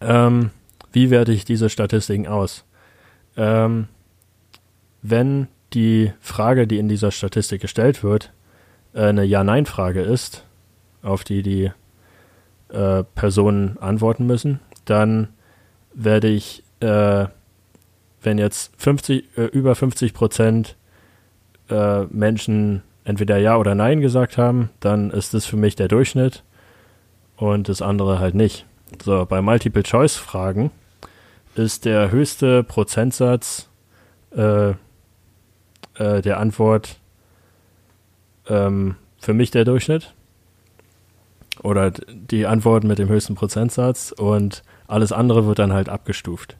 Speaker 1: Ähm, wie werte ich diese Statistiken aus? Ähm, wenn die Frage, die in dieser Statistik gestellt wird, äh, eine Ja-Nein-Frage ist, auf die die äh, Personen antworten müssen, dann werde ich, äh, wenn jetzt 50, äh, über 50 Prozent äh, Menschen entweder Ja oder Nein gesagt haben, dann ist das für mich der Durchschnitt und das andere halt nicht. So, bei Multiple-Choice-Fragen ist der höchste Prozentsatz äh, äh, der Antwort ähm, für mich der Durchschnitt. oder die Antwort mit dem höchsten Prozentsatz und alles andere wird dann halt abgestuft.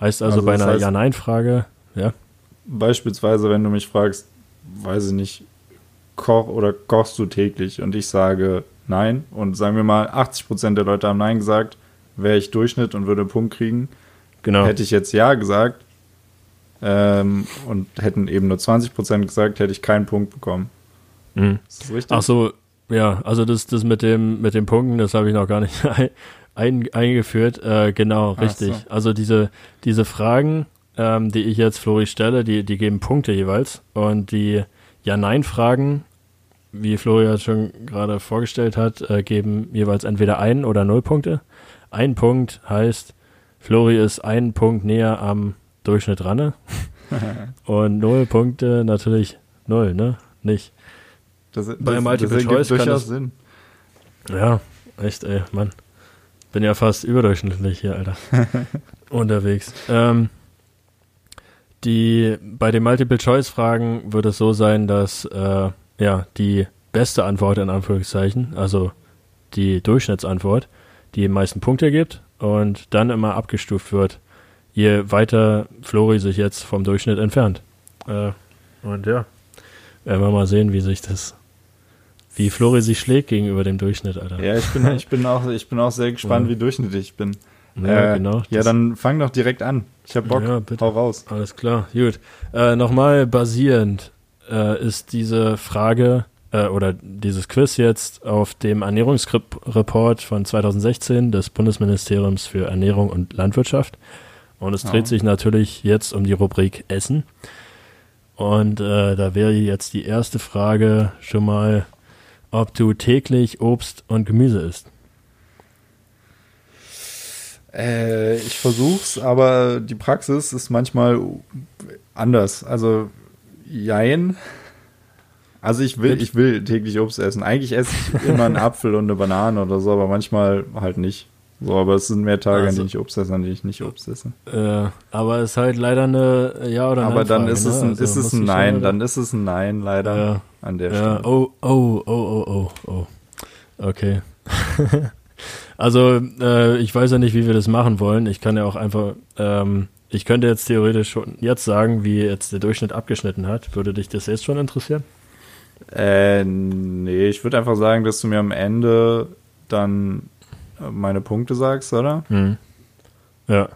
Speaker 1: Heißt also, also bei einer Ja-Nein-Frage, ja.
Speaker 2: Beispielsweise, wenn du mich fragst, weiß ich nicht, koch oder kochst du täglich und ich sage Nein und sagen wir mal 80% der Leute haben Nein gesagt, wäre ich Durchschnitt und würde einen Punkt kriegen. Genau. Hätte ich jetzt Ja gesagt ähm, und hätten eben nur 20% gesagt, hätte ich keinen Punkt bekommen.
Speaker 1: Mhm. Ist das richtig? Ach so, ja, also das, das mit dem mit den Punkten, das habe ich noch gar nicht ein, eingeführt. Äh, genau, richtig. So. Also diese, diese Fragen, ähm, die ich jetzt Flori stelle, die, die geben Punkte jeweils. Und die Ja-Nein-Fragen, wie Flori ja schon gerade vorgestellt hat, äh, geben jeweils entweder ein oder null Punkte. Ein Punkt heißt, Flori ist einen Punkt näher am Durchschnitt ran. Und null Punkte natürlich null, ne? Nicht.
Speaker 2: Das, das, Bei Multiple das Choice kann das, Sinn.
Speaker 1: Ja, echt, ey, Mann. Bin ja fast überdurchschnittlich hier, Alter. unterwegs. Ähm, die, bei den Multiple-Choice-Fragen wird es so sein, dass äh, ja, die beste Antwort in Anführungszeichen, also die Durchschnittsantwort, die meisten Punkte gibt und dann immer abgestuft wird, je weiter Flori sich jetzt vom Durchschnitt entfernt. Äh, und ja, werden wir mal sehen, wie sich das wie Flori sich schlägt gegenüber dem Durchschnitt, Alter.
Speaker 2: Ja, ich bin, ich bin, auch, ich bin auch sehr gespannt, ja. wie durchschnittlich ich bin.
Speaker 1: Ja, äh, genau.
Speaker 2: Ja, dann fang doch direkt an. Ich hab Bock. Ja, bitte. Hau raus.
Speaker 1: Alles klar, gut. Äh, Nochmal basierend äh, ist diese Frage äh, oder dieses Quiz jetzt auf dem Ernährungsreport von 2016 des Bundesministeriums für Ernährung und Landwirtschaft. Und es dreht ja. sich natürlich jetzt um die Rubrik Essen. Und äh, da wäre jetzt die erste Frage schon mal, ob du täglich Obst und Gemüse isst.
Speaker 2: Äh, ich versuch's, aber die Praxis ist manchmal anders. Also, jein. Also ich will, ich will täglich Obst essen. Eigentlich esse ich immer einen Apfel und eine Banane oder so, aber manchmal halt nicht. So, aber es sind mehr Tage, also, an denen ich Obst esse, an denen ich nicht Obst esse.
Speaker 1: Äh, aber es ist halt leider eine Ja oder
Speaker 2: Nein. Aber dann ist es ein, ne? ist also, es ein Nein, dann ist es ein Nein, leider.
Speaker 1: Ja. An der ja. Stelle. Oh, oh, oh, oh, oh, oh. Okay. also, äh, ich weiß ja nicht, wie wir das machen wollen. Ich kann ja auch einfach, ähm, ich könnte jetzt theoretisch schon jetzt sagen, wie jetzt der Durchschnitt abgeschnitten hat. Würde dich das jetzt schon interessieren?
Speaker 2: Äh, nee, ich würde einfach sagen, dass du mir am Ende dann meine Punkte sagst, oder?
Speaker 1: Mhm. Ja.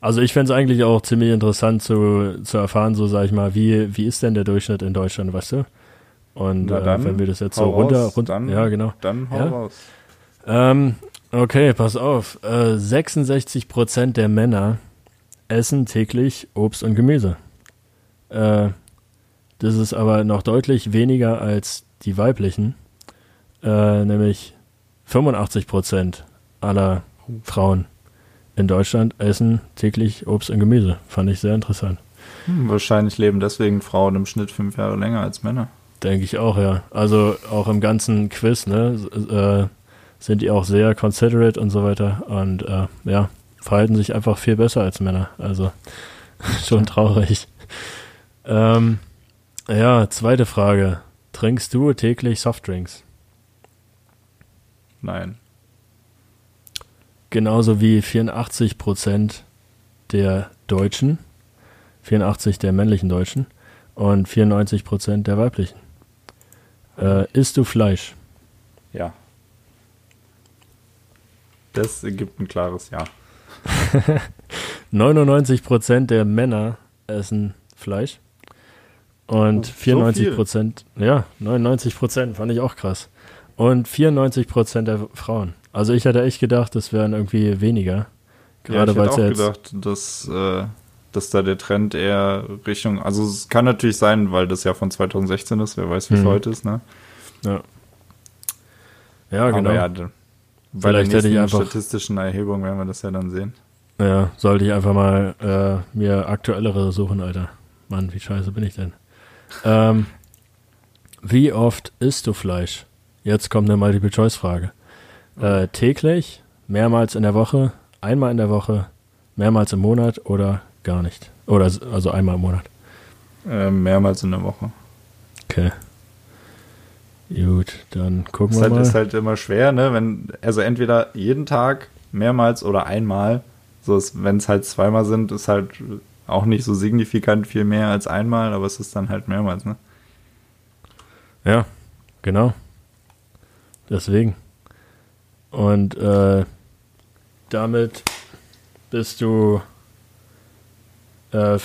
Speaker 1: Also ich fände es eigentlich auch ziemlich interessant zu, zu erfahren, so sag ich mal, wie, wie ist denn der Durchschnitt in Deutschland, weißt du? Und äh, dann, wenn wir das jetzt so runter, runter
Speaker 2: dann,
Speaker 1: ja genau.
Speaker 2: Dann hau
Speaker 1: ja?
Speaker 2: raus.
Speaker 1: Ähm, okay, pass auf. Äh, 66 Prozent der Männer essen täglich Obst und Gemüse. Äh, das ist aber noch deutlich weniger als die weiblichen, äh, nämlich 85 Prozent aller Frauen in Deutschland essen täglich Obst und Gemüse. Fand ich sehr interessant.
Speaker 2: Hm, wahrscheinlich leben deswegen Frauen im Schnitt fünf Jahre länger als Männer.
Speaker 1: Denke ich auch, ja. Also auch im ganzen Quiz, ne, äh, sind die auch sehr considerate und so weiter und äh, ja, verhalten sich einfach viel besser als Männer. Also schon traurig. Ähm, ja, zweite Frage. Trinkst du täglich Softdrinks?
Speaker 2: Nein.
Speaker 1: Genauso wie 84 Prozent der Deutschen, 84 der männlichen Deutschen und 94 Prozent der weiblichen. Äh, isst du Fleisch?
Speaker 2: Ja. Das ergibt ein klares Ja.
Speaker 1: 99 Prozent der Männer essen Fleisch. Und oh, 94 Prozent, ja, 99 Prozent fand ich auch krass und 94 Prozent der Frauen. Also ich hätte echt gedacht, das wären irgendwie weniger.
Speaker 2: Gerade ja, ich hätte auch jetzt gedacht, dass, äh, dass da der Trend eher Richtung, also es kann natürlich sein, weil das ja von 2016 ist, wer weiß, wie es mhm. heute ist, ne?
Speaker 1: Ja. Ja, genau.
Speaker 2: Aber ja, Vielleicht der nächsten einfach, statistischen Erhebung werden wir das ja dann sehen.
Speaker 1: Ja, sollte ich einfach mal äh, mir aktuellere suchen, Alter. Mann, wie scheiße bin ich denn? ähm, wie oft isst du Fleisch? Jetzt kommt eine Multiple-Choice-Frage. Äh, täglich, mehrmals in der Woche, einmal in der Woche, mehrmals im Monat oder gar nicht? Oder also einmal im Monat?
Speaker 2: Äh, mehrmals in der Woche.
Speaker 1: Okay. Gut, dann gucken
Speaker 2: Ist
Speaker 1: wir
Speaker 2: halt,
Speaker 1: mal.
Speaker 2: ist halt immer schwer, ne? Wenn, also entweder jeden Tag, mehrmals oder einmal. So wenn es halt zweimal sind, ist halt auch nicht so signifikant viel mehr als einmal, aber es ist dann halt mehrmals, ne?
Speaker 1: Ja, genau. Deswegen. Und äh, damit bist du äh,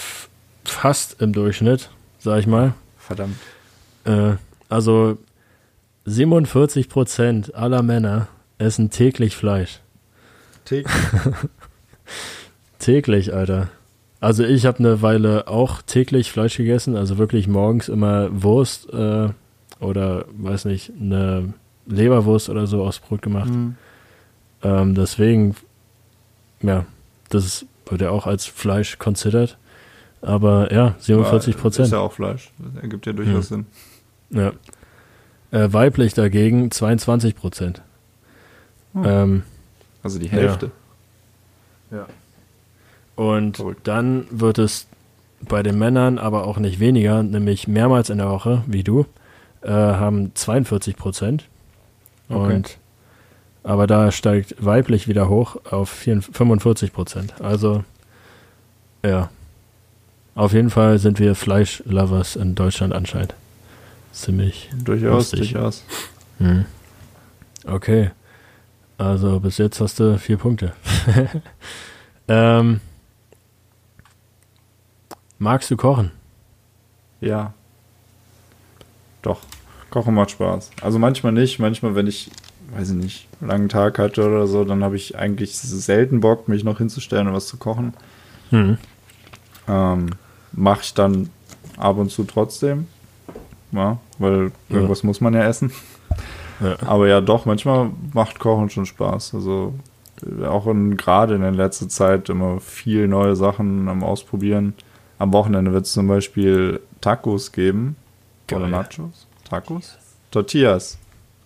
Speaker 1: fast im Durchschnitt, sag ich mal.
Speaker 2: Verdammt.
Speaker 1: Äh, also 47% aller Männer essen täglich Fleisch.
Speaker 2: Tick.
Speaker 1: Täglich, Alter. Also ich habe eine Weile auch täglich Fleisch gegessen, also wirklich morgens immer Wurst äh, oder weiß nicht, eine Leberwurst oder so aus Brot gemacht.
Speaker 2: Mhm.
Speaker 1: Ähm, deswegen, ja, das ist, wird ja auch als Fleisch considered. Aber ja, 47%
Speaker 2: Ist
Speaker 1: Prozent.
Speaker 2: ja auch Fleisch. Das ergibt ja durchaus Sinn.
Speaker 1: Ja. Äh, weiblich dagegen 22 Prozent.
Speaker 2: Hm.
Speaker 1: Ähm,
Speaker 2: Also die Hälfte.
Speaker 1: und
Speaker 2: Verrückt.
Speaker 1: dann wird es bei den Männern aber auch nicht weniger, nämlich mehrmals in der Woche, wie du, äh, haben 42 Prozent.
Speaker 2: Okay.
Speaker 1: Und aber da steigt weiblich wieder hoch auf 44 45 Prozent. Also ja, auf jeden Fall sind wir Fleischlovers in Deutschland anscheinend. Ziemlich.
Speaker 2: Durchaus,
Speaker 1: Lustig.
Speaker 2: durchaus.
Speaker 1: Hm. Okay. Also bis jetzt hast du vier Punkte. ähm, magst du kochen?
Speaker 2: Ja. Doch. Kochen macht Spaß. Also manchmal nicht. Manchmal, wenn ich, weiß ich nicht, einen langen Tag hatte oder so, dann habe ich eigentlich selten Bock, mich noch hinzustellen und was zu kochen.
Speaker 1: Hm.
Speaker 2: Ähm, Mache ich dann ab und zu trotzdem. Ja, weil
Speaker 1: Ja.
Speaker 2: irgendwas muss man ja essen.
Speaker 1: Ja.
Speaker 2: Aber ja, doch, manchmal macht Kochen schon Spaß. Also äh, auch in, gerade in der letzten Zeit immer viel neue Sachen am Ausprobieren. Am Wochenende wird es zum Beispiel Tacos geben. Oder
Speaker 1: Geil.
Speaker 2: Nachos? Tacos? Tortillas.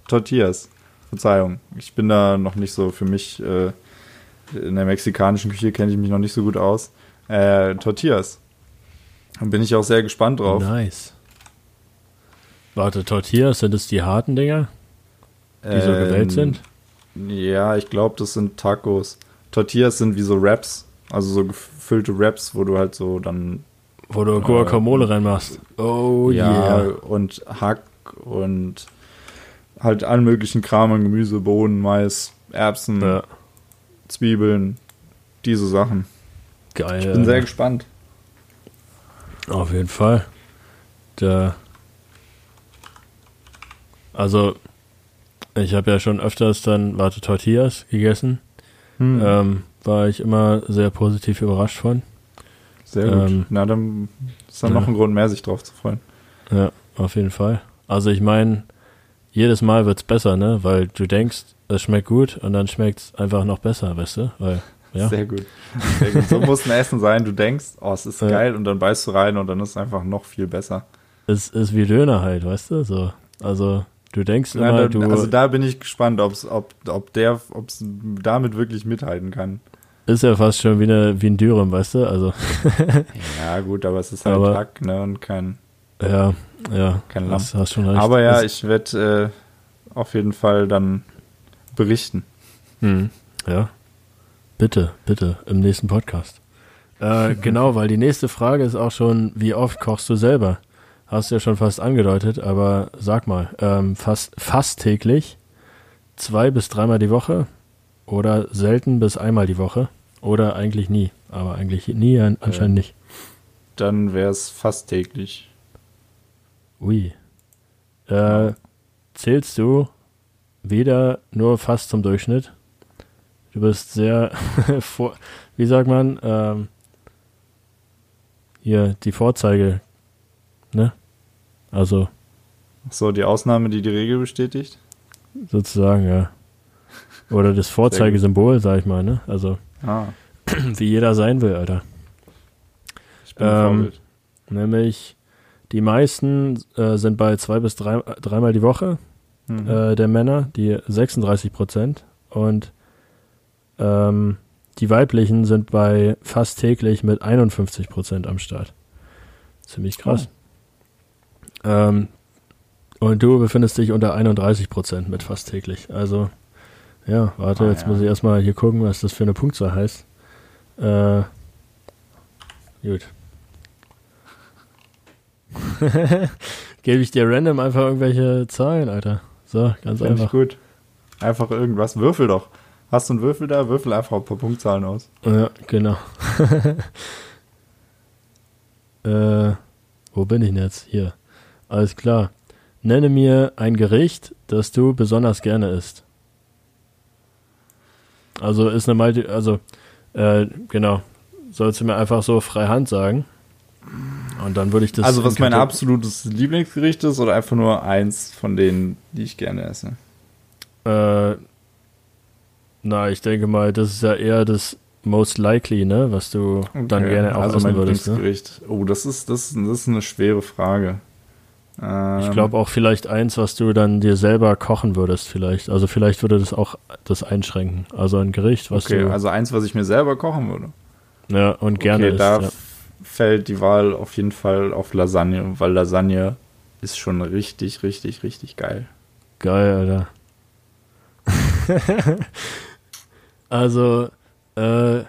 Speaker 2: Tortillas. Verzeihung. Ich bin da noch nicht so für mich, äh, in der mexikanischen Küche kenne ich mich noch nicht so gut aus. Äh, Tortillas. Da bin ich auch sehr gespannt drauf.
Speaker 1: Nice. Warte, Tortillas, sind es die harten Dinger, die so gewellt
Speaker 2: Ähm,
Speaker 1: sind?
Speaker 2: Ja, ich glaube, das sind Tacos. Tortillas sind wie so Wraps, also so gefüllte Wraps, wo du halt so dann
Speaker 1: Wo du Guacamole reinmachst. Oh
Speaker 2: ja
Speaker 1: yeah.
Speaker 2: und Hack und halt allen möglichen Kram an Gemüse, Bohnen, Mais, Erbsen,
Speaker 1: Ja,
Speaker 2: Zwiebeln, diese Sachen.
Speaker 1: geil.
Speaker 2: Ich bin sehr gespannt.
Speaker 1: Auf jeden Fall. Da. Also, ich habe ja schon öfters dann, warte, Tortillas gegessen.
Speaker 2: Hm,
Speaker 1: Ähm, war ich immer sehr positiv überrascht von.
Speaker 2: sehr gut.
Speaker 1: ähm,
Speaker 2: Na, dann ist dann
Speaker 1: ja.
Speaker 2: noch ein Grund mehr, sich drauf zu freuen.
Speaker 1: Ja, auf jeden Fall. Also ich meine, jedes Mal wird's besser, ne? Weil du denkst, es schmeckt gut und dann schmeckt's einfach noch besser, weißt du? Weil, ja.
Speaker 2: Sehr gut. Sehr gut. So muss ein Essen sein. Du denkst, oh, es ist
Speaker 1: Ja.
Speaker 2: geil und dann beißt du rein und dann ist es einfach noch viel besser.
Speaker 1: Es ist wie Döner halt, weißt du? So. Also du denkst immer,
Speaker 2: Nein, da,
Speaker 1: du.
Speaker 2: also da bin ich gespannt, ob's, ob, ob der, ob's damit wirklich mithalten kann.
Speaker 1: ist ja fast schon wie, eine, wie ein Dürüm, weißt du? Also,
Speaker 2: Ja, gut, aber es ist halt
Speaker 1: Aber-
Speaker 2: Hack, ne, und kein,
Speaker 1: ja, ja.
Speaker 2: kein Lamm.
Speaker 1: Hast, hast schon recht.
Speaker 2: Aber ja, ich werde äh, auf jeden Fall dann berichten.
Speaker 1: Hm, ja. Bitte, bitte, im nächsten Podcast. Äh, genau, weil die nächste Frage ist auch schon, wie oft kochst du selber? Hast du ja schon fast angedeutet, aber sag mal, ähm, fast, fast täglich, zwei bis dreimal die Woche oder selten bis einmal die Woche oder eigentlich nie, aber eigentlich nie an, anscheinend nicht.
Speaker 2: Dann wäre es fast täglich.
Speaker 1: Ui. Äh, zählst du wieder nur fast zum Durchschnitt? Du bist sehr, vor, wie sagt man, ähm, hier die Vorzeige, ne? Also
Speaker 2: So, die Ausnahme, die die Regel bestätigt.
Speaker 1: sozusagen, ja. Oder das Vorzeigesymbol, sag ich mal, ne? Also
Speaker 2: Ah,
Speaker 1: wie jeder sein will, Alter.
Speaker 2: ich bin
Speaker 1: Ähm. Nämlich die meisten äh, sind bei zwei bis drei, dreimal die Woche.
Speaker 2: Mhm.
Speaker 1: äh, der Männer, die 36 Prozent. Und ähm, die weiblichen sind bei fast täglich mit 51 Prozent am Start. Ziemlich krass. Ähm, Und du befindest dich unter 31 Prozent mit fast täglich. Also, ja, warte,
Speaker 2: Ah,
Speaker 1: jetzt
Speaker 2: ja.
Speaker 1: muss ich erstmal hier gucken, was das für eine Punktzahl heißt. Äh, gut. Gebe ich dir random einfach irgendwelche Zahlen, Alter. So, ganz
Speaker 2: Finde ich
Speaker 1: einfach.
Speaker 2: gut. Einfach irgendwas. Würfel doch. Hast du einen Würfel da? Würfel einfach ein paar Punktzahlen aus.
Speaker 1: Ja, genau. äh, wo bin ich denn jetzt? Hier. Alles klar. Nenne mir ein Gericht, das du besonders gerne isst. Also ist eine Multi, also äh, genau. Sollst du mir einfach so frei Hand sagen. Und dann würde ich das.
Speaker 2: also was
Speaker 1: in
Speaker 2: mein absolutes Lieblingsgericht ist oder einfach nur eins von denen, die ich gerne esse?
Speaker 1: Äh, na, ich denke mal, das ist ja eher das most likely, ne, was du dann
Speaker 2: Okay,
Speaker 1: gerne auch
Speaker 2: also
Speaker 1: essen
Speaker 2: mein
Speaker 1: würdest. Ne?
Speaker 2: Lieblingsgericht. Oh, das ist, das, das ist eine schwere Frage. Ähm,
Speaker 1: Ich glaube auch vielleicht eins, was du dann dir selber kochen würdest, vielleicht. Also vielleicht würde das auch das einschränken. Also ein Gericht, was
Speaker 2: Okay,
Speaker 1: du
Speaker 2: also eins, was ich mir selber kochen würde.
Speaker 1: ja und gerne
Speaker 2: okay,
Speaker 1: isst.
Speaker 2: da
Speaker 1: Ja.
Speaker 2: fällt die Wahl auf jeden Fall auf Lasagne, weil Lasagne ist schon richtig, richtig, richtig geil.
Speaker 1: Geil, Alter. also, äh,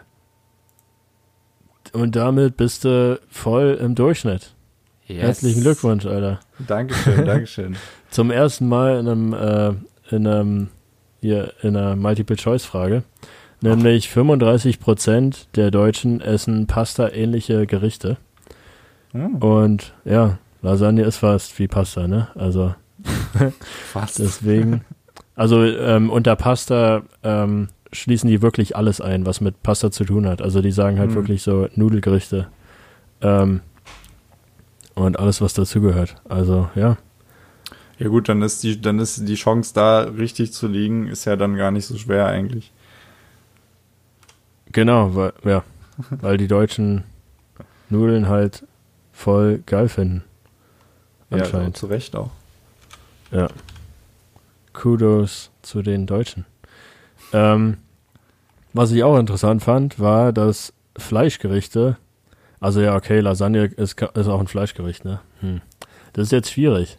Speaker 1: und damit bist du voll im Durchschnitt. Herzlichen Glückwunsch, Alter.
Speaker 2: Dankeschön, Dankeschön.
Speaker 1: Zum ersten Mal in einem, äh, in einem, hier, in einer Multiple-Choice-Frage. Nämlich 35% der Deutschen essen Pasta-ähnliche Gerichte.
Speaker 2: Hm,
Speaker 1: Und ja, Lasagne ist fast wie Pasta, ne? Also
Speaker 2: fast.
Speaker 1: deswegen. Also ähm, unter Pasta ähm, schließen die wirklich alles ein, was mit Pasta zu tun hat. Also die sagen halt
Speaker 2: Hm.
Speaker 1: wirklich so Nudelgerichte. Ähm, und alles, was dazugehört. Also ja.
Speaker 2: Ja gut, dann ist die, dann ist die Chance da richtig zu liegen, ist ja dann gar nicht so schwer eigentlich.
Speaker 1: Genau, weil, ja, weil die Deutschen Nudeln halt voll geil finden.
Speaker 2: Ja, also
Speaker 1: Anscheinend.
Speaker 2: zu Recht auch.
Speaker 1: Ja. Kudos zu den Deutschen. Ähm, was ich auch interessant fand, war, dass Fleischgerichte, also ja, okay, Lasagne ist, ist auch ein Fleischgericht, ne? Hm. Das ist jetzt schwierig.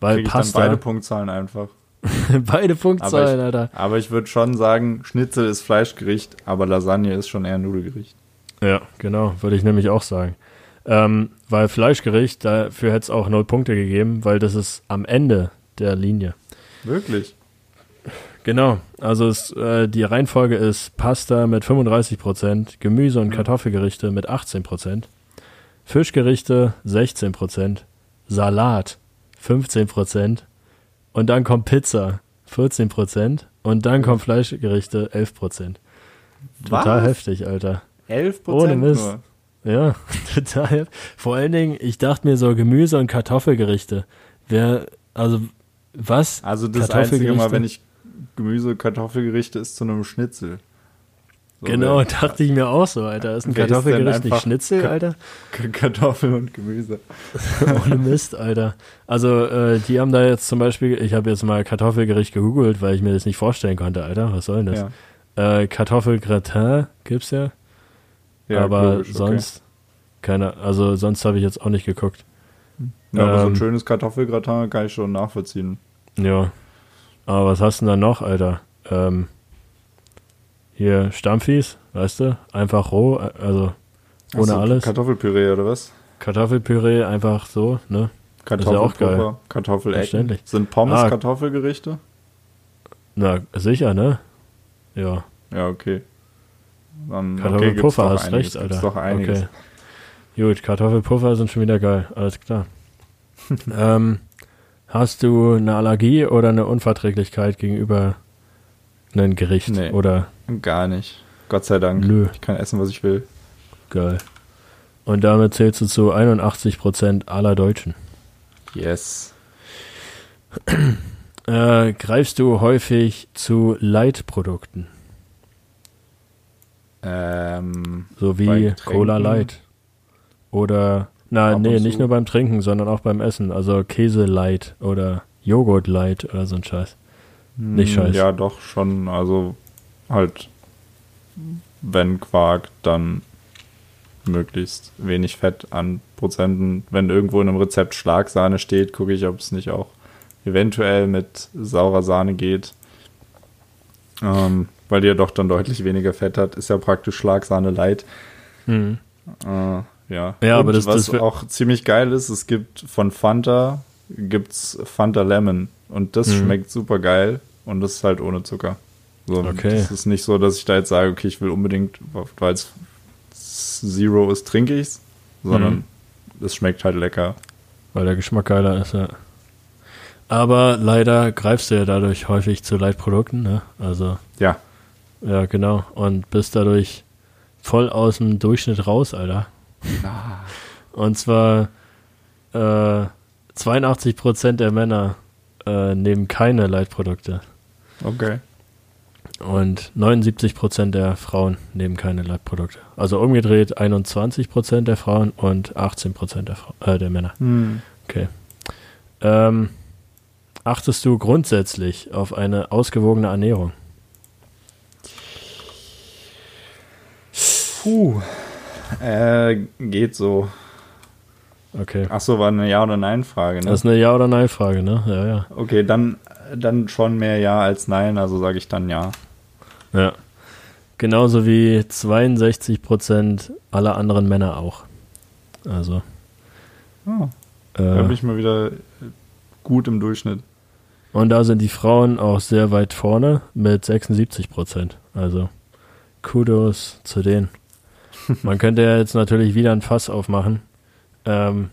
Speaker 1: Weil
Speaker 2: Krieg ich
Speaker 1: Pasta,
Speaker 2: beide Punktzahlen einfach.
Speaker 1: beide Punktzahlen,
Speaker 2: Aber
Speaker 1: Alter.
Speaker 2: Aber ich würde schon sagen, Schnitzel ist Fleischgericht, aber Lasagne ist schon eher Nudelgericht.
Speaker 1: Ja, genau, würde ich nämlich auch sagen. Ähm, weil Fleischgericht, dafür hätte es auch null Punkte gegeben, weil das ist am Ende der Linie.
Speaker 2: Wirklich?
Speaker 1: Genau, also es, äh, die Reihenfolge ist Pasta mit 35%, Gemüse- und
Speaker 2: Ja.
Speaker 1: Kartoffelgerichte mit 18%, Fischgerichte 16%, Salat 15% und dann kommt Pizza 14% und dann kommt Fleischgerichte 11%. Total
Speaker 2: Was?
Speaker 1: heftig, Alter.
Speaker 2: 11
Speaker 1: Ohne Mist.
Speaker 2: nur.
Speaker 1: Ja, total. hef- Vor allen Dingen, ich dachte mir so Gemüse- und Kartoffelgerichte. Wer, also, was?
Speaker 2: Also das einzige Mal, wenn ich Gemüse, Kartoffelgerichte ist zu einem Schnitzel. So,
Speaker 1: Genau,
Speaker 2: wer-
Speaker 1: dachte ich mir auch so, Alter. Ist ein Kartoffelgericht nicht Schnitzel, Alter?
Speaker 2: K- Kartoffeln und Gemüse.
Speaker 1: Ohne Mist, Alter. Also, äh, die haben da jetzt zum Beispiel, ich habe jetzt mal Kartoffelgericht gegoogelt, weil ich mir das nicht vorstellen konnte, Alter. Was soll denn das?
Speaker 2: Ja,
Speaker 1: Äh, Kartoffelgratin gibt's ja,
Speaker 2: ja
Speaker 1: aber
Speaker 2: logisch, okay.
Speaker 1: sonst, keine, also sonst habe ich jetzt auch nicht geguckt.
Speaker 2: Ja, aber so ein
Speaker 1: ähm,
Speaker 2: schönes Kartoffelgratin kann ich schon nachvollziehen.
Speaker 1: Ja. Aber was hast du denn da noch, Alter? Ähm, hier Stampfies, weißt du? Einfach roh, also ohne
Speaker 2: Achso,
Speaker 1: alles.
Speaker 2: Kartoffelpüree oder was?
Speaker 1: Kartoffelpüree einfach so, ne?
Speaker 2: Kartoffelpuffer, Kartoffelecken.
Speaker 1: Verständlich.
Speaker 2: Sind Pommes
Speaker 1: Ah.
Speaker 2: Kartoffelgerichte?
Speaker 1: Na, sicher, ne? Ja,
Speaker 2: Ja, okay. Dann okay, gibt's
Speaker 1: Kartoffelpuffer
Speaker 2: doch
Speaker 1: hast
Speaker 2: einiges,
Speaker 1: recht,
Speaker 2: gibt's
Speaker 1: Alter.
Speaker 2: doch einiges.
Speaker 1: Okay. Gut, Kartoffelpuffer sind schon wieder geil, alles klar. ähm, hast du eine Allergie oder eine Unverträglichkeit gegenüber einem Gericht?
Speaker 2: Nee.
Speaker 1: Oder
Speaker 2: Gar nicht. Gott sei Dank.
Speaker 1: Nö.
Speaker 2: Ich kann essen, was ich will.
Speaker 1: geil. Und damit zählst du zu 81% aller Deutschen.
Speaker 2: Yes.
Speaker 1: Äh, greifst du häufig zu Light-Produkten,
Speaker 2: Ähm,
Speaker 1: so wie? Cola Light? Oder, na,
Speaker 2: und
Speaker 1: nee,
Speaker 2: zu.
Speaker 1: nicht nur beim Trinken, sondern auch beim Essen. Also Käse Light oder Joghurt Light oder so ein Scheiß. Nicht
Speaker 2: mh,
Speaker 1: scheiß.
Speaker 2: Ja, doch, schon. Also halt, wenn Quark, dann möglichst wenig Fett an Prozenten. Wenn irgendwo in einem Rezept Schlagsahne steht, gucke ich, ob es nicht auch eventuell mit saurer Sahne geht. Ähm, weil die ja doch dann deutlich weniger Fett hat. Ist ja praktisch Schlagsahne light.
Speaker 1: Mhm.
Speaker 2: Äh, ja.
Speaker 1: Ja,
Speaker 2: Und
Speaker 1: aber das-
Speaker 2: was
Speaker 1: das
Speaker 2: auch ziemlich geil ist, es gibt von Fanta gibt's Fanta Lemon und das
Speaker 1: Mhm.
Speaker 2: schmeckt super geil und das ist halt ohne Zucker. So,
Speaker 1: Okay.
Speaker 2: Das ist nicht so, dass ich da jetzt sage, okay, ich will unbedingt, weil es Zero ist, trinke ich's, sondern
Speaker 1: Mhm.
Speaker 2: es schmeckt halt lecker.
Speaker 1: Weil der Geschmack geiler ist, ja. Aber leider greifst du ja dadurch häufig zu Leitprodukten, ne? Also,
Speaker 2: Ja,
Speaker 1: ja, genau. Und bist dadurch voll aus dem Durchschnitt raus, Alter. Und zwar äh, 82% der Männer äh, nehmen keine Leitprodukte.
Speaker 2: okay.
Speaker 1: Und 79% der Frauen nehmen keine Leitprodukte. Also umgedreht 21% der Frauen und 18% der, Frau, äh, der Männer.
Speaker 2: Hm.
Speaker 1: Okay. Ähm, achtest du grundsätzlich auf eine ausgewogene Ernährung?
Speaker 2: Puh. Äh, geht so.
Speaker 1: Okay.
Speaker 2: Ach so, war eine Ja- oder Nein-Frage, ne?
Speaker 1: Das ist eine Ja- oder Nein-Frage, ne? Ja, ja.
Speaker 2: Okay, dann, dann schon mehr Ja als Nein, also sage ich dann Ja.
Speaker 1: Ja. Genauso wie 62% aller anderen Männer auch. Also.
Speaker 2: Oh, da bin
Speaker 1: Äh,
Speaker 2: ich mal wieder gut im Durchschnitt.
Speaker 1: und da sind die Frauen auch sehr weit vorne mit 76%. Also Kudos zu denen. Man könnte ja jetzt natürlich wieder ein Fass aufmachen. Ähm,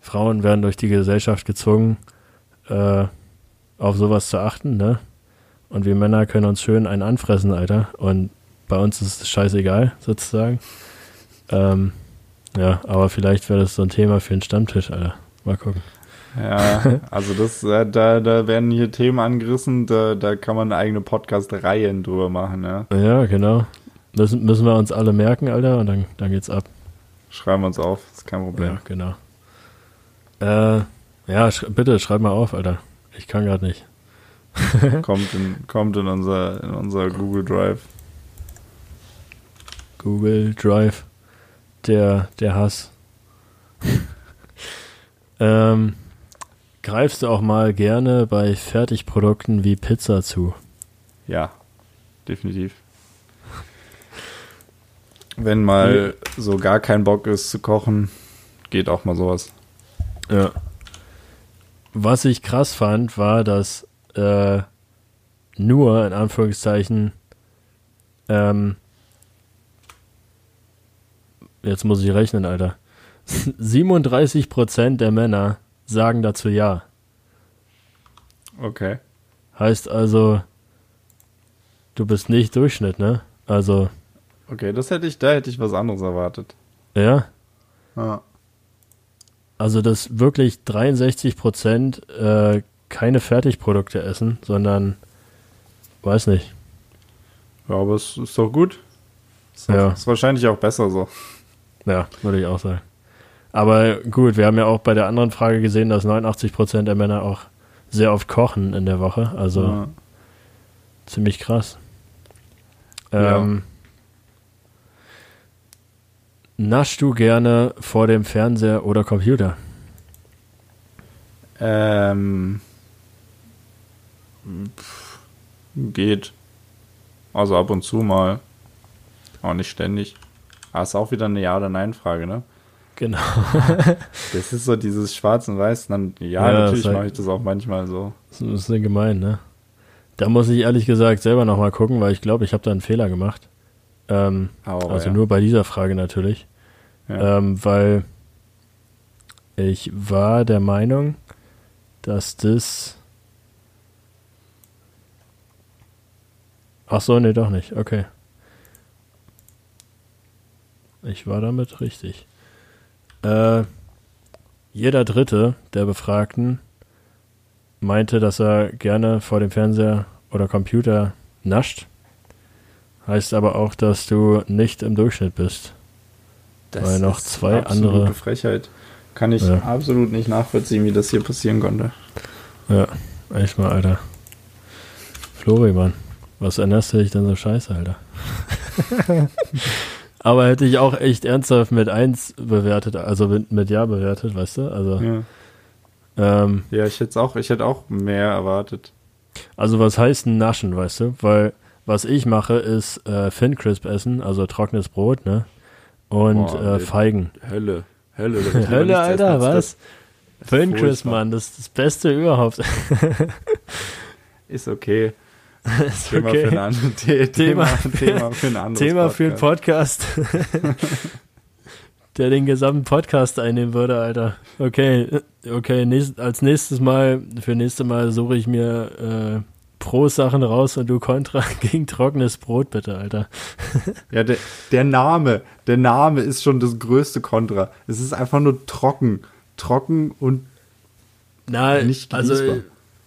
Speaker 1: Frauen werden durch die Gesellschaft gezwungen, äh, auf sowas zu achten, ne? Und wir Männer können uns schön einen anfressen, Alter. Und bei uns ist es scheißegal, sozusagen. Ähm, ja, aber vielleicht wäre das so ein Thema für einen Stammtisch, Alter. Mal gucken.
Speaker 2: Ja, also das, äh, da, da werden hier Themen angerissen, da, da kann man eigene Podcast-Reihen drüber machen, ja.
Speaker 1: Ja, genau. Müssen, müssen wir uns alle merken, Alter, und dann, dann geht's ab.
Speaker 2: Schreiben wir uns auf, ist kein Problem.
Speaker 1: Ja, genau. Äh, ja, sch bitte schreib mal auf, Alter. Ich kann gerade nicht.
Speaker 2: Kommt, in, kommt in, unser, in unser Google Drive.
Speaker 1: Google Drive. Der, der Hass. ähm, greifst du auch mal gerne bei Fertigprodukten wie Pizza zu?
Speaker 2: Ja, definitiv. Wenn mal so gar kein Bock ist zu kochen, geht auch mal sowas.
Speaker 1: Ja. Was ich krass fand, war, dass äh, nur, in Anführungszeichen, ähm, jetzt muss ich rechnen, Alter. 37% der Männer sagen dazu ja.
Speaker 2: Okay.
Speaker 1: Heißt also, du bist nicht Durchschnitt, ne? Also,
Speaker 2: Okay, das hätte ich, da hätte ich was anderes erwartet.
Speaker 1: ja.
Speaker 2: Ja.
Speaker 1: Also, dass wirklich 63% äh, keine Fertigprodukte essen, sondern, weiß nicht.
Speaker 2: Ja, aber es ist doch gut. Ist,
Speaker 1: Ja.
Speaker 2: ist wahrscheinlich auch besser so.
Speaker 1: Ja, würde ich auch sagen. Aber gut, wir haben ja auch bei der anderen Frage gesehen, dass 89% der Männer auch sehr oft kochen in der Woche. Also
Speaker 2: Ja.
Speaker 1: ziemlich krass.
Speaker 2: Ja.
Speaker 1: Ähm, Naschst du gerne vor dem Fernseher oder Computer?
Speaker 2: Ähm, pff, geht. Also ab und zu mal. Auch nicht ständig. Aber ist auch wieder eine Ja- oder Nein-Frage, ne?
Speaker 1: Genau.
Speaker 2: Das ist so dieses Schwarz und Weiß. Dann, ja,
Speaker 1: Ja,
Speaker 2: natürlich mache ich das auch manchmal so.
Speaker 1: Das ist ein bisschen gemein, ne? Da muss ich ehrlich gesagt selber nochmal gucken, weil ich glaube, ich habe da einen Fehler gemacht. Ähm,
Speaker 2: Aber
Speaker 1: also
Speaker 2: ja.
Speaker 1: nur bei dieser Frage natürlich.
Speaker 2: Ja.
Speaker 1: Ähm, weil ich war der Meinung, dass das. Ach so, nee, doch nicht. Okay. Ich war damit richtig. Äh, jeder Dritte der Befragten meinte, dass er gerne vor dem Fernseher oder Computer nascht. Heißt aber auch, dass du nicht im Durchschnitt bist. Weil noch
Speaker 2: ist
Speaker 1: zwei
Speaker 2: absolute
Speaker 1: andere-
Speaker 2: Frechheit. Kann ich
Speaker 1: Ja.
Speaker 2: absolut nicht nachvollziehen, wie das hier passieren konnte.
Speaker 1: Ja, echt mal, Alter. Flori, Mann. Was ernährst du dich denn so scheiße, Alter? Aber hätte ich auch echt ernsthaft mit 1 bewertet, also mit, mit Ja bewertet, weißt du? Also,
Speaker 2: Ja.
Speaker 1: Ähm,
Speaker 2: Ja, ich hätte auch, ich hätte auch mehr erwartet.
Speaker 1: also was heißt ein Naschen, weißt du? Weil was ich mache, ist äh, Fincrisp essen, also trockenes Brot, ne? Und
Speaker 2: Boah,
Speaker 1: äh. Feigen.
Speaker 2: Hölle. Hölle.
Speaker 1: Hölle, Alter, was?
Speaker 2: Furchtbar.
Speaker 1: Mann, das ist das Beste überhaupt.
Speaker 2: Ist okay.
Speaker 1: ist
Speaker 2: Thema für, eine andere, The
Speaker 1: Thema-
Speaker 2: Thema, Thema für ein anderes
Speaker 1: Thema für einen
Speaker 2: Podcast.
Speaker 1: Podcast, der den gesamten Podcast einnehmen würde, Alter. Okay, okay, nächst, als nächstes Mal, für nächste Mal suche ich mir äh, Pro-Sachen raus und du Contra gegen trockenes Brot, bitte, Alter.
Speaker 2: Ja, der, der Name, der Name ist schon das größte Kontra. Es ist einfach nur trocken. Trocken und
Speaker 1: Na,
Speaker 2: Nicht
Speaker 1: also
Speaker 2: genießbar.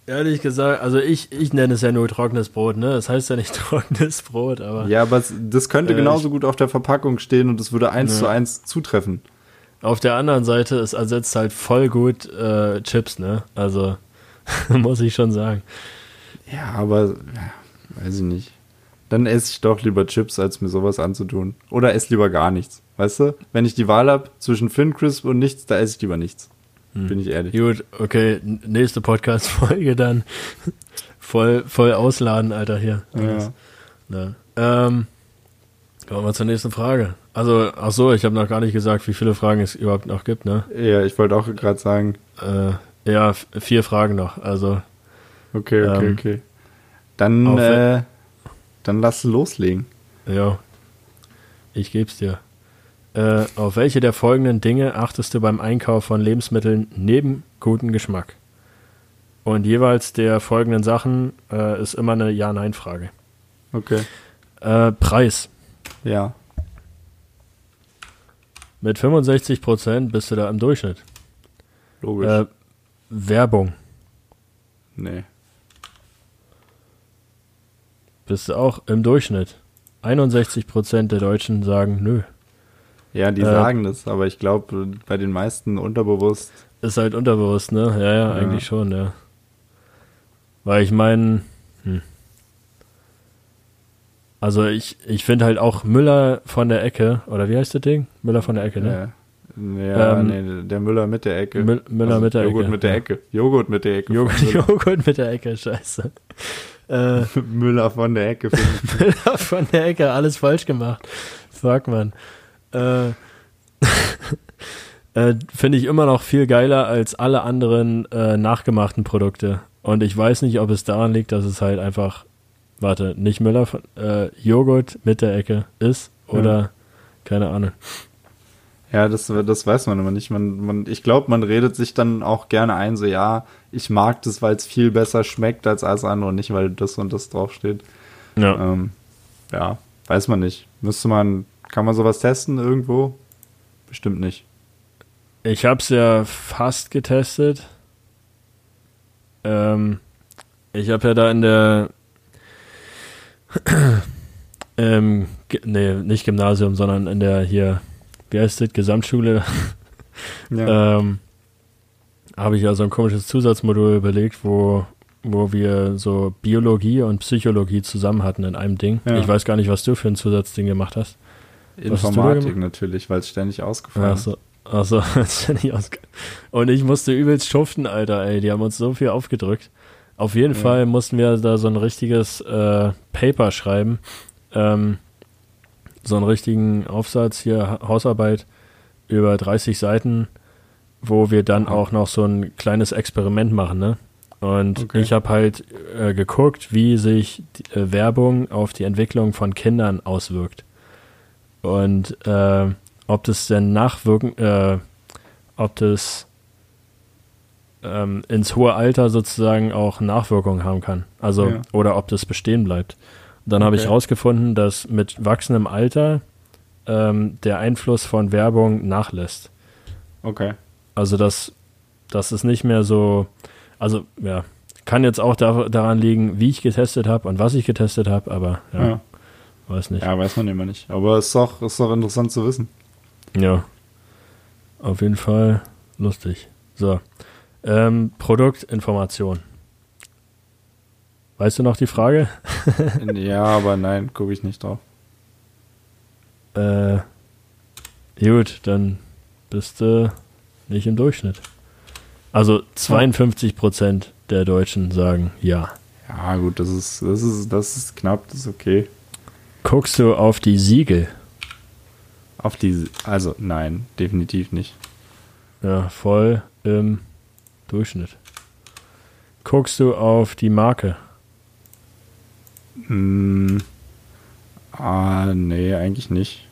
Speaker 1: ehrlich gesagt, also ich, ich nenne es ja nur trockenes Brot, ne? Das heißt ja nicht trockenes Brot, aber
Speaker 2: ja, aber das könnte
Speaker 1: Äh,
Speaker 2: genauso gut auf der Verpackung stehen und es würde eins
Speaker 1: Ja.
Speaker 2: zu eins zutreffen.
Speaker 1: auf der anderen Seite, es ersetzt halt voll gut äh, Chips, ne? Also muss ich schon sagen.
Speaker 2: Ja, aber ja, weiß ich nicht. Dann esse ich doch lieber Chips, als mir sowas anzutun. Oder esse lieber gar nichts. Weißt du? Wenn ich die Wahl habe zwischen Fincrisp und nichts, da esse ich lieber nichts. Bin ich ehrlich.
Speaker 1: Gut, okay, nächste Podcast-Folge dann. voll, voll ausladen, Alter, hier.
Speaker 2: Ja.
Speaker 1: Ne. Ähm, kommen wir zur nächsten Frage. Also, ach so, ich habe noch gar nicht gesagt, wie viele Fragen es überhaupt noch gibt, ne?
Speaker 2: ja, ich wollte auch gerade sagen,
Speaker 1: Äh, ja, vier Fragen noch. Also,
Speaker 2: okay, okay,
Speaker 1: Ähm,
Speaker 2: okay. Dann, äh, dann lass loslegen.
Speaker 1: ja, ich geb's dir. Äh, auf welche der folgenden Dinge achtest du beim Einkauf von Lebensmitteln neben gutem Geschmack? Und jeweils der folgenden Sachen äh, ist immer eine Ja-Nein-Frage.
Speaker 2: Okay.
Speaker 1: Äh, Preis.
Speaker 2: Ja.
Speaker 1: Mit 65% bist du da im Durchschnitt.
Speaker 2: Logisch.
Speaker 1: Äh, Werbung.
Speaker 2: nee.
Speaker 1: Bist du auch im Durchschnitt. 61% der Deutschen sagen nö.
Speaker 2: Ja, die
Speaker 1: Äh,
Speaker 2: sagen das, aber ich glaube, bei den meisten unterbewusst.
Speaker 1: Ist halt unterbewusst, ne? Ja, ja,
Speaker 2: Ja.
Speaker 1: eigentlich schon, ja. Weil ich meine, hm. also ich, ich finde halt auch Müller von der Ecke, oder wie heißt das Ding? Müller von der Ecke, ne?
Speaker 2: Äh, ja,
Speaker 1: Ähm,
Speaker 2: nee, der Müller mit der Ecke.
Speaker 1: Mü- Müller mit der
Speaker 2: Joghurt
Speaker 1: Ecke,
Speaker 2: mit der
Speaker 1: ja.
Speaker 2: Ecke. Joghurt mit der Ecke.
Speaker 1: Joghurt, Joghurt mit der Ecke, scheiße. Äh,
Speaker 2: Müller von der Ecke.
Speaker 1: Müller von der Ecke, alles falsch gemacht. Fuck, man. Äh, äh, Finde ich immer noch viel geiler als alle anderen äh, nachgemachten Produkte. Und ich weiß nicht, ob es daran liegt, dass es halt einfach, warte, nicht Müller, von, äh, Joghurt mit der Ecke ist oder keine Ahnung.
Speaker 2: Ja, das, das weiß man immer nicht. Man, man, ich glaube, man redet sich dann auch gerne ein, so ja, ich mag das, weil es viel besser schmeckt als alles andere und nicht, weil das und das draufsteht.
Speaker 1: Ja.
Speaker 2: Ähm, ja, weiß man nicht. Müsste man, kann man sowas testen irgendwo? Bestimmt nicht.
Speaker 1: Ich habe es ja fast getestet. Ähm, ich habe ja da in der, ähm, nee, nicht Gymnasium, sondern in der hier, wie heißt das, Gesamtschule,
Speaker 2: Ja.
Speaker 1: ähm, habe ich ja so ein komisches Zusatzmodul überlegt, wo, wo wir so Biologie und Psychologie zusammen hatten in einem Ding.
Speaker 2: Ja.
Speaker 1: Ich weiß gar nicht, was du für ein Zusatzding gemacht hast. hast
Speaker 2: Informatik
Speaker 1: gemacht?
Speaker 2: natürlich, weil es ständig ausgefallen
Speaker 1: ist ja nicht ausge Und ich musste übelst schuften, Alter, ey. Die haben uns so viel aufgedrückt. Auf jeden
Speaker 2: Ja.
Speaker 1: Fall mussten wir da so ein richtiges äh, Paper schreiben. Ähm, so einen richtigen Aufsatz hier, Ha- Hausarbeit über 30 Seiten, wo wir dann auch noch so ein kleines Experiment machen, ne? Und
Speaker 2: Okay.
Speaker 1: ich habe halt äh, geguckt, wie sich die, äh, Werbung auf die Entwicklung von Kindern auswirkt. Und äh, ob das denn nachwirken, äh, ob das ähm, ins hohe Alter sozusagen auch Nachwirkungen haben kann. Also,
Speaker 2: Ja.
Speaker 1: oder ob das bestehen bleibt. Und dann habe ich
Speaker 2: Okay.
Speaker 1: herausgefunden, dass mit wachsendem Alter ähm, der Einfluss von Werbung nachlässt.
Speaker 2: Okay.
Speaker 1: Also, dass, dass es nicht mehr so, also, ja, kann jetzt auch da, daran liegen, wie ich getestet habe und was ich getestet habe, aber ja,
Speaker 2: Ja.
Speaker 1: weiß nicht.
Speaker 2: ja, weiß man immer nicht. Aber es ist doch, ist doch interessant zu wissen.
Speaker 1: Ja. Auf jeden Fall lustig. So. Ähm, Produktinformation. Weißt du noch die Frage?
Speaker 2: ja, aber nein, gucke ich nicht drauf.
Speaker 1: Äh, gut, dann bist du nicht im Durchschnitt. Also 52 Prozent der Deutschen sagen ja.
Speaker 2: Ja, gut, das ist, das ist, das ist knapp, das ist okay.
Speaker 1: Guckst du auf die Siegel?
Speaker 2: Auf die, also nein, definitiv nicht.
Speaker 1: Ja, voll im Durchschnitt. Guckst du auf die Marke?
Speaker 2: Hm, ah, nee, eigentlich nicht.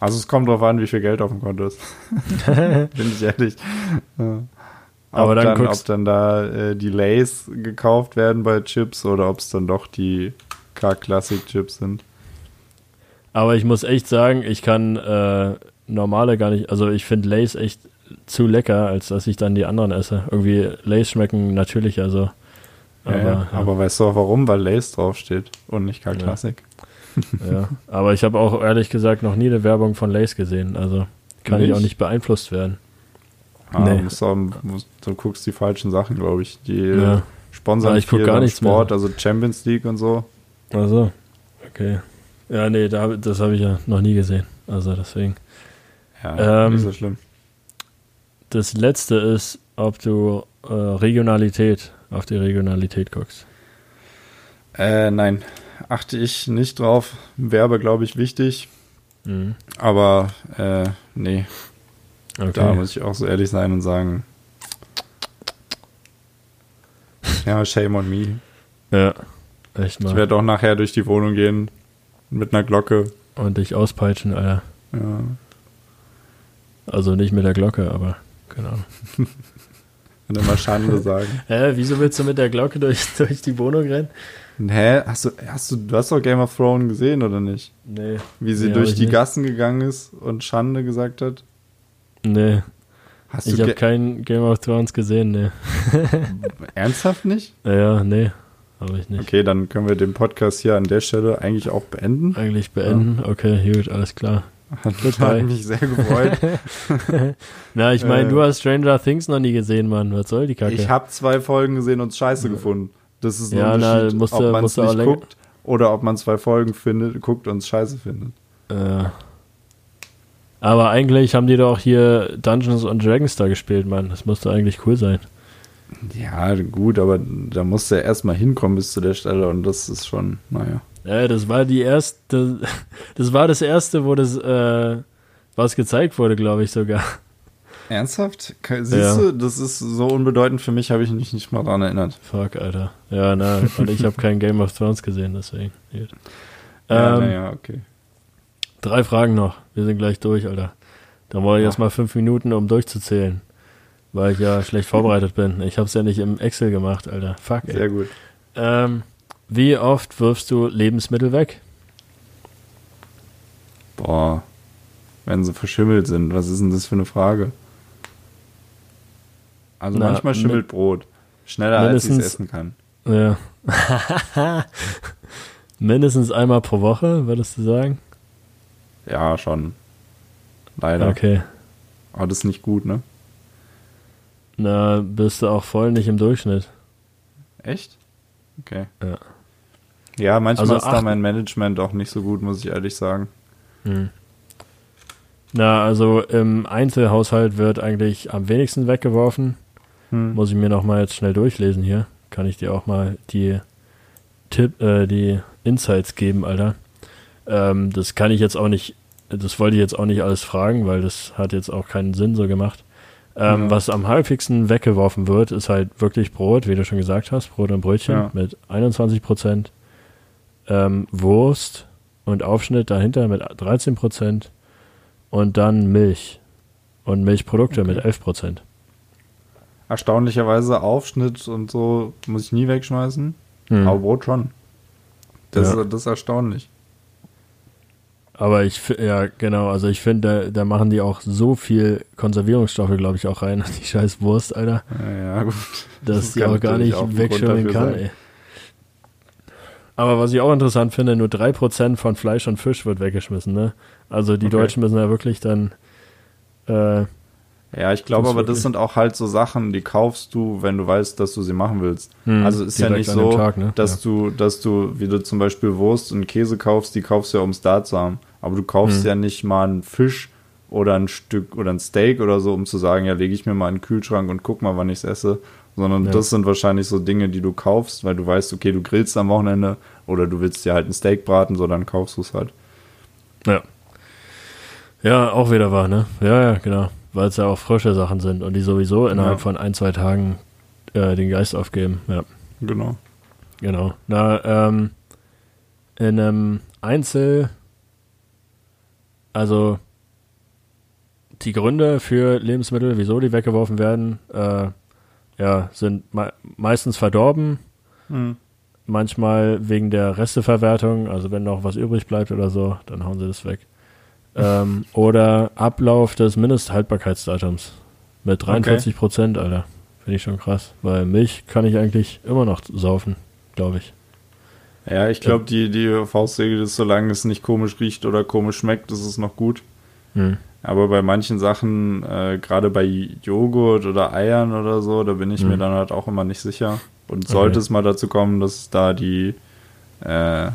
Speaker 2: Also es kommt drauf an, wie viel Geld auf dem Konto ist. Bin ich ehrlich. Ja.
Speaker 1: Aber
Speaker 2: ob
Speaker 1: dann
Speaker 2: dann,
Speaker 1: guckst-
Speaker 2: ob dann da äh, die Lays gekauft werden bei Chips oder ob es dann doch die K-Classic-Chips sind.
Speaker 1: Aber ich muss echt sagen, ich kann äh, normale gar nicht, also ich finde Lays echt zu lecker, als dass ich dann die anderen esse. Irgendwie Lays schmecken natürlich, also. Aber,
Speaker 2: ja, aber weißt du auch warum? Weil Lays draufsteht und nicht K-Classic.
Speaker 1: ja. aber ich habe auch ehrlich gesagt noch nie eine Werbung von Lays gesehen, also kann ich
Speaker 2: Nicht?
Speaker 1: auch nicht beeinflusst werden.
Speaker 2: Ah,
Speaker 1: Nee.
Speaker 2: musst auch, musst, du guckst die falschen Sachen, glaube ich. Die
Speaker 1: Ja.
Speaker 2: sponsern
Speaker 1: Ja, ich
Speaker 2: viel
Speaker 1: gar nichts mehr.
Speaker 2: Sport, also Champions League und so.
Speaker 1: Also, okay. Ja, nee, da, das habe ich ja noch nie gesehen. Also deswegen.
Speaker 2: Ja,
Speaker 1: Ähm,
Speaker 2: nicht so schlimm.
Speaker 1: Das letzte ist, ob du äh, Regionalität, auf die Regionalität guckst.
Speaker 2: Äh, nein, achte ich nicht drauf. Werbe, glaube ich, wichtig.
Speaker 1: Mhm.
Speaker 2: Aber äh, nee,
Speaker 1: Okay.
Speaker 2: da muss ich auch so ehrlich sein und sagen, ja, shame on me.
Speaker 1: ja, echt
Speaker 2: Ich
Speaker 1: mal.
Speaker 2: werde auch nachher durch die Wohnung gehen mit einer Glocke.
Speaker 1: Und dich auspeitschen, Alter.
Speaker 2: Ja.
Speaker 1: Also nicht mit der Glocke, aber Ahnung.
Speaker 2: Und immer Schande sagen.
Speaker 1: Hä, wieso willst du mit der Glocke durch, durch die Wohnung rennen?
Speaker 2: Hä? Hast du, hast du, du hast doch Game of Thrones gesehen, oder nicht?
Speaker 1: Nee.
Speaker 2: Wie sie
Speaker 1: Nee,
Speaker 2: durch die
Speaker 1: nicht.
Speaker 2: Gassen gegangen ist und Schande gesagt hat?
Speaker 1: Nee.
Speaker 2: Hast
Speaker 1: Ich habe kein Game of Thrones gesehen, nee.
Speaker 2: ernsthaft nicht?
Speaker 1: Ja, nee. Habe ich nicht.
Speaker 2: Okay, dann können wir den Podcast hier an der Stelle eigentlich auch beenden.
Speaker 1: Eigentlich beenden. Okay, gut, alles klar.
Speaker 2: Hat
Speaker 1: Goodbye.
Speaker 2: mich sehr gefreut.
Speaker 1: Na, ich meine,
Speaker 2: Äh.
Speaker 1: du hast Stranger Things noch nie gesehen, Mann. Was soll die Kacke?
Speaker 2: Ich habe zwei Folgen gesehen und scheiße gefunden. Das ist ein
Speaker 1: Ja, na,
Speaker 2: Unterschied,
Speaker 1: musst
Speaker 2: ob
Speaker 1: du-
Speaker 2: man es nicht
Speaker 1: länger-
Speaker 2: guckt oder ob man zwei Folgen findet, guckt und es scheiße findet.
Speaker 1: Äh, aber eigentlich haben die doch hier Dungeons and Dragons da gespielt, Mann. Das musste eigentlich cool sein.
Speaker 2: Ja, gut, aber da musst du ja erstmal hinkommen bis zu der Stelle und das ist schon, naja.
Speaker 1: Ja, das war die erste, das war das erste, wo das, äh, was gezeigt wurde, glaube ich sogar.
Speaker 2: Ernsthaft? Siehst
Speaker 1: Ja.
Speaker 2: du, das ist so unbedeutend für mich, habe ich mich nicht mal dran erinnert.
Speaker 1: Fuck, Alter. Ja, na, und ich habe kein Game of Thrones gesehen, deswegen. Gut.
Speaker 2: Ja,
Speaker 1: Ähm,
Speaker 2: naja, okay.
Speaker 1: Drei Fragen noch. Wir sind gleich durch, Alter. Da brauche ich
Speaker 2: Ja.
Speaker 1: erst mal fünf Minuten, um durchzuzählen. Weil ich ja schlecht vorbereitet bin. Ich habe es ja nicht im Excel gemacht, Alter. Fuck, ey.
Speaker 2: Sehr gut.
Speaker 1: Ähm, wie oft wirfst du Lebensmittel weg?
Speaker 2: Boah, wenn sie verschimmelt sind, was ist denn das für eine Frage? Also
Speaker 1: Na,
Speaker 2: manchmal schimmelt Brot. Schneller als ich es essen kann.
Speaker 1: Ja. Mindestens einmal pro Woche, würdest du sagen?
Speaker 2: Ja, schon. Leider.
Speaker 1: Okay.
Speaker 2: Aber das ist nicht gut, ne?
Speaker 1: Na, bist du auch voll nicht im Durchschnitt.
Speaker 2: Echt? Okay.
Speaker 1: Ja.
Speaker 2: Ja, manchmal
Speaker 1: Also
Speaker 2: ist da mein Management auch nicht so gut, muss ich ehrlich sagen.
Speaker 1: Hm. Na, also im Einzelhaushalt wird eigentlich am wenigsten weggeworfen.
Speaker 2: Hm.
Speaker 1: Muss ich mir noch mal jetzt schnell durchlesen hier. Kann ich dir auch mal die Tipp, äh, die Insights geben, Alter. Ähm, das kann ich jetzt auch nicht, das wollte ich jetzt auch nicht alles fragen, weil das hat jetzt auch keinen Sinn so gemacht. Ähm,
Speaker 2: Ja.
Speaker 1: Was am häufigsten weggeworfen wird, ist halt wirklich Brot, wie du schon gesagt hast, Brot und Brötchen
Speaker 2: Ja.
Speaker 1: mit 21 Prozent, ähm, Wurst und Aufschnitt dahinter mit 13 Prozent und dann Milch und Milchprodukte
Speaker 2: Okay.
Speaker 1: mit 11 Prozent.
Speaker 2: Erstaunlicherweise Aufschnitt und so muss ich nie wegschmeißen.
Speaker 1: Hm.
Speaker 2: Aber Brot schon. Das,
Speaker 1: Ja.
Speaker 2: ist, das ist erstaunlich.
Speaker 1: Aber ich, ja, genau, also ich finde, da, da machen die auch so viel Konservierungsstoffe, glaube ich, auch rein, die scheiß Wurst, Alter,
Speaker 2: Ja, ja gut.
Speaker 1: dass
Speaker 2: Das
Speaker 1: die auch gar nicht wegschwimmen kann,
Speaker 2: sein.
Speaker 1: ey. Aber was ich auch interessant finde, nur 3% von Fleisch und Fisch wird weggeschmissen, ne? Also die
Speaker 2: Okay.
Speaker 1: Deutschen müssen ja wirklich dann, äh,
Speaker 2: Ja, ich glaube aber, das sind auch halt so Sachen, die kaufst du, wenn du weißt, dass du sie machen willst.
Speaker 1: hm,
Speaker 2: Also ist ja nicht so,
Speaker 1: Tag, ne?
Speaker 2: dass du, dass du, wie du zum Beispiel Wurst und Käse kaufst, die kaufst du ja, um es da zu haben. Aber du kaufst
Speaker 1: Hm.
Speaker 2: ja nicht mal einen Fisch oder ein Stück oder ein Steak oder so, um zu sagen, ja, lege ich mir mal in den Kühlschrank und guck mal, wann ich es esse. Sondern
Speaker 1: Ja.
Speaker 2: das sind wahrscheinlich so Dinge, die du kaufst, weil du weißt, okay, du grillst am Wochenende oder du willst dir halt ein Steak braten, so dann kaufst du es halt.
Speaker 1: Ja. Ja, auch wieder wahr, ne? Ja, ja, genau. Weil es ja auch frische Sachen sind und die sowieso innerhalb
Speaker 2: Ja.
Speaker 1: von ein, zwei Tagen äh, den Geist aufgeben. Ja,
Speaker 2: Genau.
Speaker 1: genau. Na, ähm, in einem Einzel, also die Gründe für Lebensmittel, wieso die weggeworfen werden, äh, ja, sind me meistens verdorben,
Speaker 2: Mhm.
Speaker 1: manchmal wegen der Resteverwertung, also wenn noch was übrig bleibt oder so, dann hauen sie das weg. ähm, oder Ablauf des Mindesthaltbarkeitsdatums mit 43 Prozent, Alter. Finde ich schon krass, weil Milch kann ich eigentlich immer noch saufen, glaube ich.
Speaker 2: Ja, ich glaube, die, die Faustregel ist, solange es nicht komisch riecht oder komisch schmeckt, ist es noch gut.
Speaker 1: Hm.
Speaker 2: Aber bei manchen Sachen, äh, gerade bei Joghurt oder Eiern oder so, da bin ich
Speaker 1: Mhm.
Speaker 2: mir dann halt auch immer nicht sicher. Und sollte
Speaker 1: Okay.
Speaker 2: es mal dazu kommen, dass da die äh,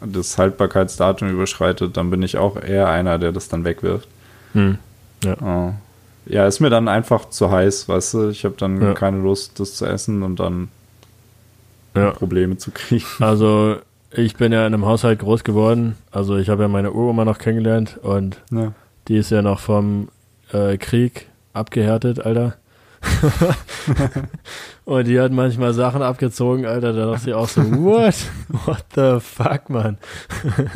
Speaker 2: das Haltbarkeitsdatum überschreitet, dann bin ich auch eher einer, der das dann wegwirft.
Speaker 1: Hm.
Speaker 2: Oh. Ja, ist mir dann einfach zu heiß, weißt du? Ich habe dann
Speaker 1: Ja.
Speaker 2: keine Lust, das zu essen und dann
Speaker 1: Ja.
Speaker 2: Probleme zu kriegen.
Speaker 1: Also ich bin ja in einem Haushalt groß geworden. Also ich habe ja meine Uroma noch kennengelernt und
Speaker 2: Ja.
Speaker 1: Die ist ja noch vom äh, Krieg abgehärtet, Alter. und die hat manchmal Sachen abgezogen, Alter. Da dachte ich auch so, what? What the fuck, man?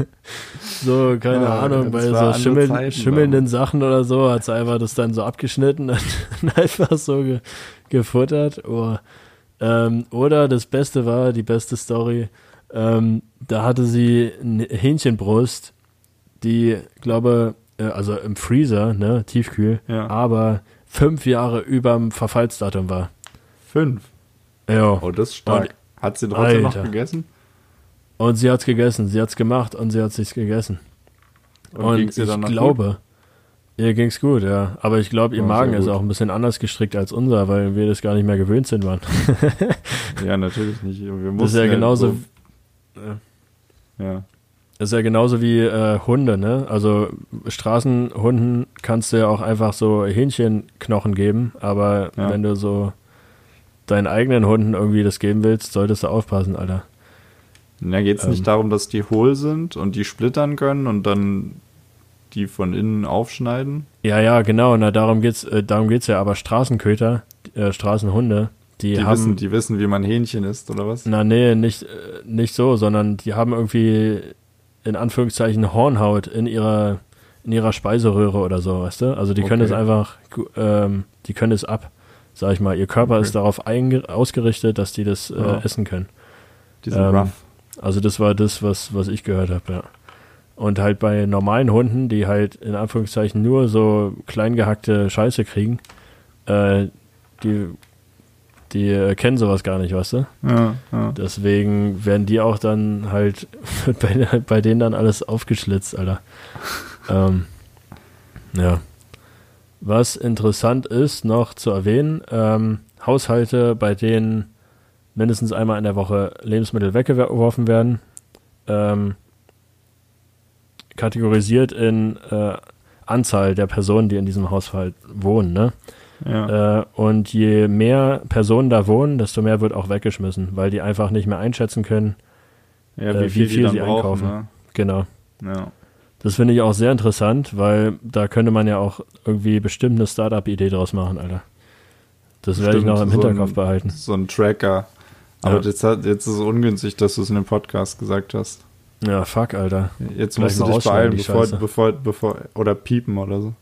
Speaker 1: so, keine
Speaker 2: Ja,
Speaker 1: Ahnung, bei so schimmel,
Speaker 2: Zeiten
Speaker 1: schimmelnden Sachen oder so hat sie einfach das dann so abgeschnitten und einfach so ge gefuttert. Oh. Ähm, oder das Beste war, die beste Story, ähm, da hatte sie eine Hähnchenbrust, die, glaube, also im Freezer, ne, tiefkühl,
Speaker 2: Ja.
Speaker 1: aber fünf Jahre überm Verfallsdatum war.
Speaker 2: Fünf.
Speaker 1: Ja.
Speaker 2: Oh, das ist stark. Hat sie trotzdem noch
Speaker 1: Alter.
Speaker 2: gegessen?
Speaker 1: Und sie hat's gegessen, sie hat's gemacht und sie hat sich's gegessen. Und,
Speaker 2: ihr
Speaker 1: ich glaube, ihr ging's gut, ja. Aber ich glaube, ihr
Speaker 2: Oh,
Speaker 1: Magen ist
Speaker 2: gut.
Speaker 1: auch ein bisschen anders gestrickt als unser, weil wir das gar nicht mehr gewöhnt sind, Mann.
Speaker 2: gut? Ja, natürlich nicht. Wir
Speaker 1: Das ist
Speaker 2: mussten
Speaker 1: ja genauso,
Speaker 2: so- ja.
Speaker 1: Das ist ja genauso wie äh, Hunde, ne? Also Straßenhunden kannst du ja auch einfach so Hähnchenknochen geben, aber
Speaker 2: Ja.
Speaker 1: wenn du so deinen eigenen Hunden irgendwie das geben willst, solltest du aufpassen, Alter.
Speaker 2: Na, geht es
Speaker 1: Ähm.
Speaker 2: nicht darum, dass die hohl sind und die splittern können und dann die von innen aufschneiden?
Speaker 1: Ja, ja, genau, na darum geht's, äh, darum geht's ja, aber Straßenköter, äh, Straßenhunde, die,
Speaker 2: Die,
Speaker 1: haben
Speaker 2: wissen, die wissen, wie man Hähnchen isst, oder was?
Speaker 1: Na, nee, nicht, äh, nicht so, sondern die haben irgendwie in Anführungszeichen Hornhaut in ihrer, in ihrer Speiseröhre oder so, weißt du? Also die können es
Speaker 2: Okay.
Speaker 1: einfach, ähm, die können es ab, sag ich mal. Ihr Körper
Speaker 2: Okay.
Speaker 1: ist darauf ausgerichtet, dass die das äh,
Speaker 2: Ja.
Speaker 1: essen können.
Speaker 2: Die sind
Speaker 1: Ähm,
Speaker 2: rough.
Speaker 1: Also das war das, was, was ich gehört habe, ja. Und halt bei normalen Hunden, die halt in Anführungszeichen nur so klein gehackte Scheiße kriegen, äh, die, die äh, kennen sowas gar nicht, weißt du?
Speaker 2: Ja, ja.
Speaker 1: Deswegen werden die auch dann halt bei, bei denen dann alles aufgeschlitzt, Alter. ähm, ja. Was interessant ist, noch zu erwähnen, ähm, Haushalte, bei denen mindestens einmal in der Woche Lebensmittel weggeworfen werden, ähm, kategorisiert in äh, Anzahl der Personen, die in diesem Haushalt wohnen, ne?
Speaker 2: Ja.
Speaker 1: Äh, und je mehr Personen da wohnen, desto mehr wird auch weggeschmissen, weil die einfach nicht mehr einschätzen können.
Speaker 2: ja,
Speaker 1: äh, wie viel sie einkaufen.
Speaker 2: Ne?
Speaker 1: Genau.
Speaker 2: Ja.
Speaker 1: Das finde ich auch sehr interessant, weil da könnte man ja auch irgendwie bestimmt eine Startup-Idee draus machen, Alter. Das werde ich noch im
Speaker 2: so
Speaker 1: Hinterkopf
Speaker 2: ein-
Speaker 1: behalten.
Speaker 2: So ein Tracker. Aber
Speaker 1: Ja.
Speaker 2: jetzt, hat, jetzt ist es ungünstig, dass du es in dem Podcast gesagt hast.
Speaker 1: Ja, fuck, Alter.
Speaker 2: Jetzt
Speaker 1: Gleich
Speaker 2: musst du dich beeilen, bevor, bevor, bevor, oder piepen oder so.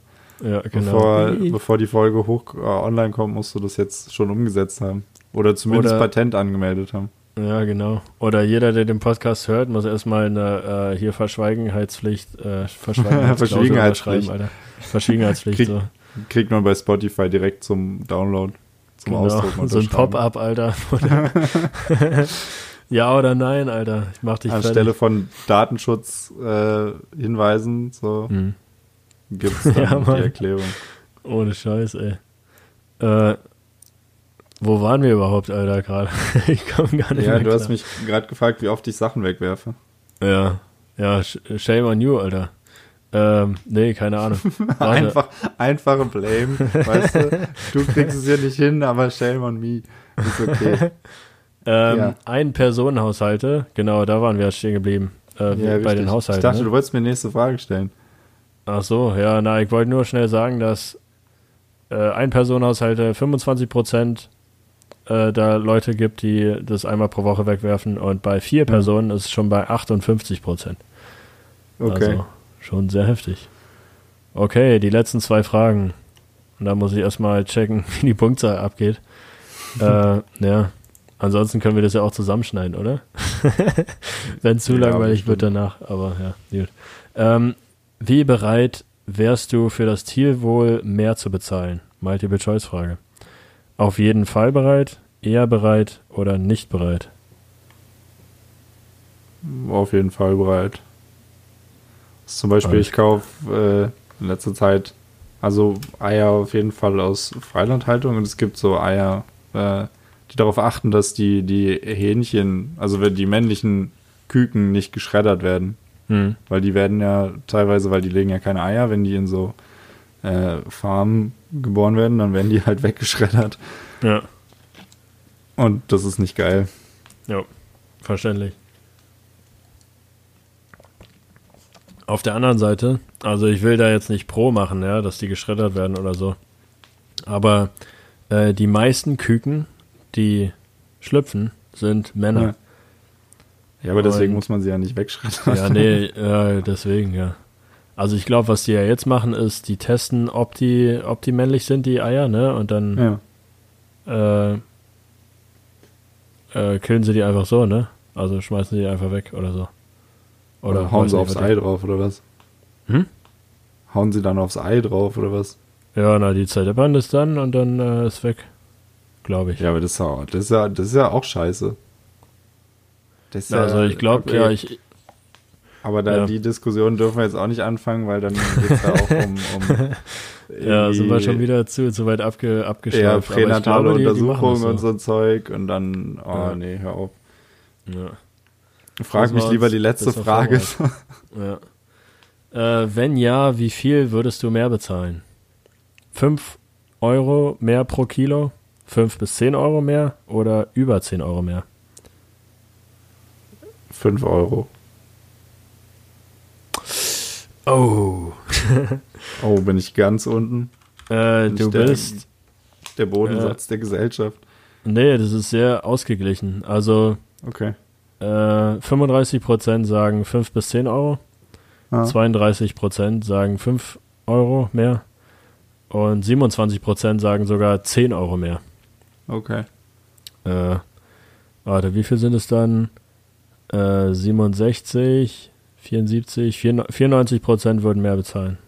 Speaker 1: Ja, genau.
Speaker 2: Bevor, bevor die Folge hoch äh, online kommt, musst du das jetzt schon umgesetzt haben. Oder zumindest
Speaker 1: Oder-
Speaker 2: Patent angemeldet haben.
Speaker 1: Ja, genau. Oder jeder, der den Podcast hört, muss erstmal eine äh, hier Verschweigenheitspflicht, äh, Verschwiegenheitsklausel
Speaker 2: Verschwiegenheitspflicht.
Speaker 1: Alter. Verschwiegenheitspflicht,
Speaker 2: Krieg-
Speaker 1: so.
Speaker 2: Kriegt man bei Spotify direkt zum Download, zum
Speaker 1: Genau.
Speaker 2: Ausdrucken.
Speaker 1: So ein. Pop-up, Alter. ja oder nein, Alter. Ich mach dich
Speaker 2: Anstelle
Speaker 1: fertig.
Speaker 2: von Datenschutz-Hinweisen äh, Hinweisen, so
Speaker 1: Hm.
Speaker 2: Gibt es dann
Speaker 1: Ja,
Speaker 2: die. Erklärung.
Speaker 1: Ohne Scheiß, ey. Äh, wo waren wir überhaupt, Alter, gerade? ich komme gar nicht
Speaker 2: Ja, du hast
Speaker 1: klar.
Speaker 2: mich gerade gefragt, wie oft ich Sachen wegwerfe.
Speaker 1: Ja, ja, sh- shame on you, Alter. Ähm, nee, keine Ahnung. Warte.
Speaker 2: Einfach, einfache Blame, weißt du? Du kriegst es ja nicht hin, aber shame on me. Ist okay.
Speaker 1: Ähm,
Speaker 2: Ja.
Speaker 1: Ein-Personen-Haushalte, genau, da waren wir stehen geblieben. Äh,
Speaker 2: Ja,
Speaker 1: bei
Speaker 2: richtig.
Speaker 1: den Haushalten.
Speaker 2: Ich dachte,
Speaker 1: ne?
Speaker 2: du wolltest mir nächste Frage stellen.
Speaker 1: Ach so, ja, na, ich wollte nur schnell sagen, dass äh, Ein-Personen-Haushalte 25% äh, da Leute gibt, die das einmal pro Woche wegwerfen und bei vier Personen ist es schon bei 58%.
Speaker 2: Okay.
Speaker 1: Also schon sehr heftig. Okay, die letzten zwei Fragen. Und da muss ich erstmal checken, wie die Punktzahl abgeht. äh, ja. Ansonsten können wir das ja auch zusammenschneiden, oder? Wenn zu
Speaker 2: Ja,
Speaker 1: langweilig wird danach, aber ja, gut. Ähm, wie bereit wärst du für das Tierwohl mehr zu bezahlen? Multiple-Choice-Frage. Auf jeden Fall bereit, eher bereit oder nicht bereit?
Speaker 2: Auf jeden Fall bereit. Zum Beispiel, ich kaufe äh, in letzter Zeit also Eier auf jeden Fall aus Freilandhaltung und es gibt so Eier, äh, die darauf achten, dass die, die Hähnchen, also wenn die männlichen Küken nicht geschreddert werden.
Speaker 1: Hm.
Speaker 2: Weil die werden ja teilweise, weil die legen ja keine Eier, wenn die in so äh, Farmen geboren werden, dann werden die halt weggeschreddert.
Speaker 1: Ja,
Speaker 2: Und das ist nicht geil.
Speaker 1: ja, verständlich. Auf der anderen Seite, also ich will da jetzt nicht pro machen, ja, dass die geschreddert werden oder so. Aber äh, die meisten Küken, die schlüpfen, sind Männer.
Speaker 2: Ja. Ja, aber deswegen
Speaker 1: Und-
Speaker 2: muss man sie ja nicht wegschreddern.
Speaker 1: Ja, nee, äh, deswegen, ja. Also ich glaube, was die ja jetzt machen, ist, die testen, ob die, ob die männlich sind, die Eier, ne? Und dann
Speaker 2: Ja.
Speaker 1: äh, äh, killen sie die einfach so, ne? Also schmeißen sie die einfach weg oder so.
Speaker 2: Oder, hauen
Speaker 1: weiß
Speaker 2: sie aufs Ei drauf oder was?
Speaker 1: Hm?
Speaker 2: Hauen sie dann aufs Ei drauf oder was?
Speaker 1: Ja, na, die zerdeppern das dann und dann äh, ist weg. Glaube ich.
Speaker 2: Ja, aber das ist ja, das ist ja, das ist ja auch scheiße. Das
Speaker 1: also ich glaube,
Speaker 2: okay.
Speaker 1: ja, ich,
Speaker 2: Aber da
Speaker 1: ja.
Speaker 2: die Diskussion dürfen wir jetzt auch nicht anfangen, weil dann geht es ja auch um, um
Speaker 1: ja, sind wir schon wieder zu, zu weit abge. Aber ich
Speaker 2: pränatale Untersuchungen und so ein Zeug und dann, oh
Speaker 1: Ja.
Speaker 2: nee, hör auf.
Speaker 1: Ja.
Speaker 2: Frag mich lieber die letzte Frage.
Speaker 1: Ja. Äh, wenn ja, wie viel würdest du mehr bezahlen? 5 Euro mehr pro Kilo? 5 bis 10 Euro mehr oder über 10 Euro mehr?
Speaker 2: 5 Euro.
Speaker 1: Oh.
Speaker 2: Oh, bin ich ganz unten?
Speaker 1: Äh, du
Speaker 2: der-
Speaker 1: bist.
Speaker 2: Der Bodensatz der Gesellschaft.
Speaker 1: Nee, das ist sehr ausgeglichen. Also
Speaker 2: Okay.
Speaker 1: äh, 35% sagen 5 bis 10 Euro,
Speaker 2: Ah.
Speaker 1: 32% sagen 5 Euro mehr und 27% sagen sogar 10 Euro mehr.
Speaker 2: Okay.
Speaker 1: Äh, warte, wie viel sind es dann? Äh, 67, 74, 94 Prozent würden mehr bezahlen.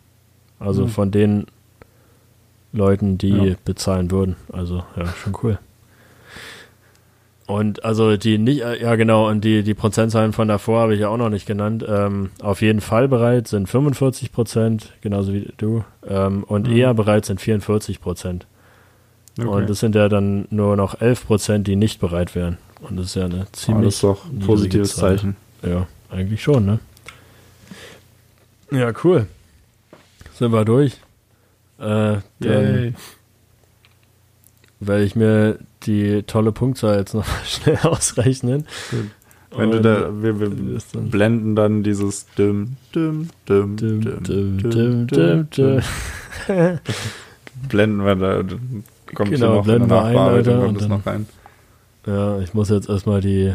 Speaker 1: Also
Speaker 2: Hm.
Speaker 1: von den Leuten, die
Speaker 2: Ja.
Speaker 1: bezahlen würden. Also, ja, schon cool. Und also die nicht, äh, ja genau, und die, die Prozentzahlen von davor habe ich ja auch noch nicht genannt. Ähm, auf jeden Fall bereit sind 45 Prozent, genauso wie du. Ähm, und
Speaker 2: Mhm.
Speaker 1: eher bereit sind 44 Prozent.
Speaker 2: okay.
Speaker 1: Und es sind ja dann nur noch 11 Prozent, die nicht bereit wären. Und das ist ja eine
Speaker 2: oh,
Speaker 1: ziemlich,
Speaker 2: ist doch ein positives
Speaker 1: Zahl.
Speaker 2: Zeichen.
Speaker 1: ja, eigentlich schon, ne? Ja, cool. Sind wir durch. Äh, dann werde ich mir die tolle Punktzahl jetzt noch schnell ausrechnen.
Speaker 2: Wenn du da, wir, wir
Speaker 1: dann-
Speaker 2: blenden dann dieses Düm, Düm, düm,
Speaker 1: Düm,
Speaker 2: düm,
Speaker 1: Düm,
Speaker 2: düm,
Speaker 1: Düm.
Speaker 2: Blenden wir da, kommt
Speaker 1: Genau,
Speaker 2: hier noch
Speaker 1: blenden
Speaker 2: in der
Speaker 1: ein,
Speaker 2: Nachbearbeitung kommt
Speaker 1: dann-
Speaker 2: noch rein.
Speaker 1: Ja, ich muss jetzt erstmal die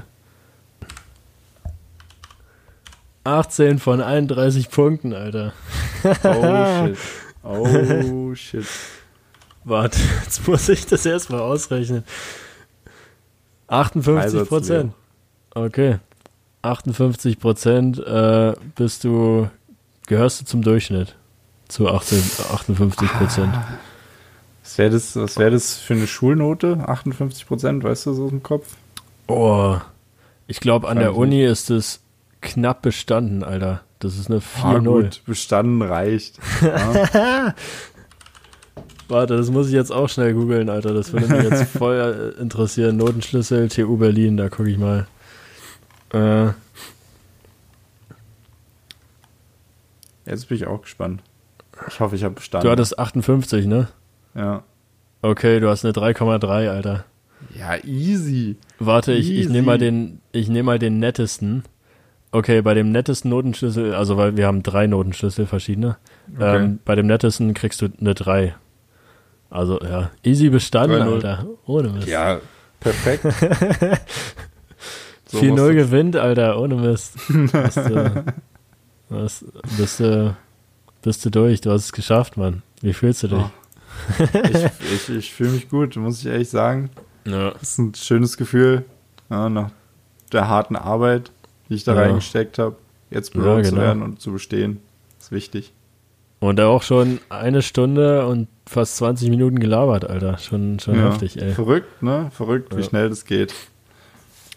Speaker 1: 18 von 31 Punkten, Alter.
Speaker 2: Oh shit. Oh shit.
Speaker 1: Warte, jetzt muss ich das erstmal ausrechnen. 58 Prozent. Okay. 58 Prozent äh, bist du, gehörst du zum Durchschnitt. Zu 18, 58 Prozent.
Speaker 2: Was wäre das, was wär das für eine Schulnote? 58 Prozent, weißt du, so aus dem Kopf?
Speaker 1: Oh. Ich glaube, an der Uni ist es knapp bestanden, Alter. Das ist eine
Speaker 2: Ah,
Speaker 1: 4-0.
Speaker 2: gut, bestanden reicht. Ja.
Speaker 1: Warte, das muss ich jetzt auch schnell googeln, Alter. Das würde mich jetzt voll äh, interessieren. Notenschlüssel, TU Berlin, da gucke ich mal. Äh.
Speaker 2: Jetzt bin ich auch gespannt. Ich hoffe, ich habe bestanden.
Speaker 1: Du hattest 58, ne?
Speaker 2: Ja.
Speaker 1: Okay, du hast eine 3,3, Alter.
Speaker 2: Ja, easy.
Speaker 1: Warte, ich, ich
Speaker 2: Easy.
Speaker 1: nehme mal den, ich nehme mal den nettesten. Okay, bei dem nettesten Notenschlüssel, also weil wir haben drei Notenschlüssel verschiedene.
Speaker 2: Okay.
Speaker 1: Ähm, bei dem nettesten kriegst du eine 3. Also ja, easy bestanden,
Speaker 2: 3-0.
Speaker 1: Alter. Ohne Mist.
Speaker 2: Ja, perfekt. So
Speaker 1: 4-0
Speaker 2: musst du-
Speaker 1: gewinnt, Alter, ohne Mist. Bist du, was, bist, du, bist du durch, du hast es geschafft, Mann. Wie fühlst du dich?
Speaker 2: Oh. Ich ich, ich fühle mich gut, muss ich ehrlich sagen.
Speaker 1: Ja.
Speaker 2: Das ist ein schönes Gefühl, ja, nach der harten Arbeit, die ich da
Speaker 1: Ja.
Speaker 2: reingesteckt habe, jetzt
Speaker 1: Ja,
Speaker 2: belohnt zu
Speaker 1: genau.
Speaker 2: werden und zu bestehen. ist wichtig.
Speaker 1: Und auch schon eine Stunde und fast 20 Minuten gelabert, Alter. Schon, schon
Speaker 2: Ja.
Speaker 1: heftig, ey.
Speaker 2: Verrückt, ne? Verrückt, wie
Speaker 1: Ja.
Speaker 2: schnell das geht.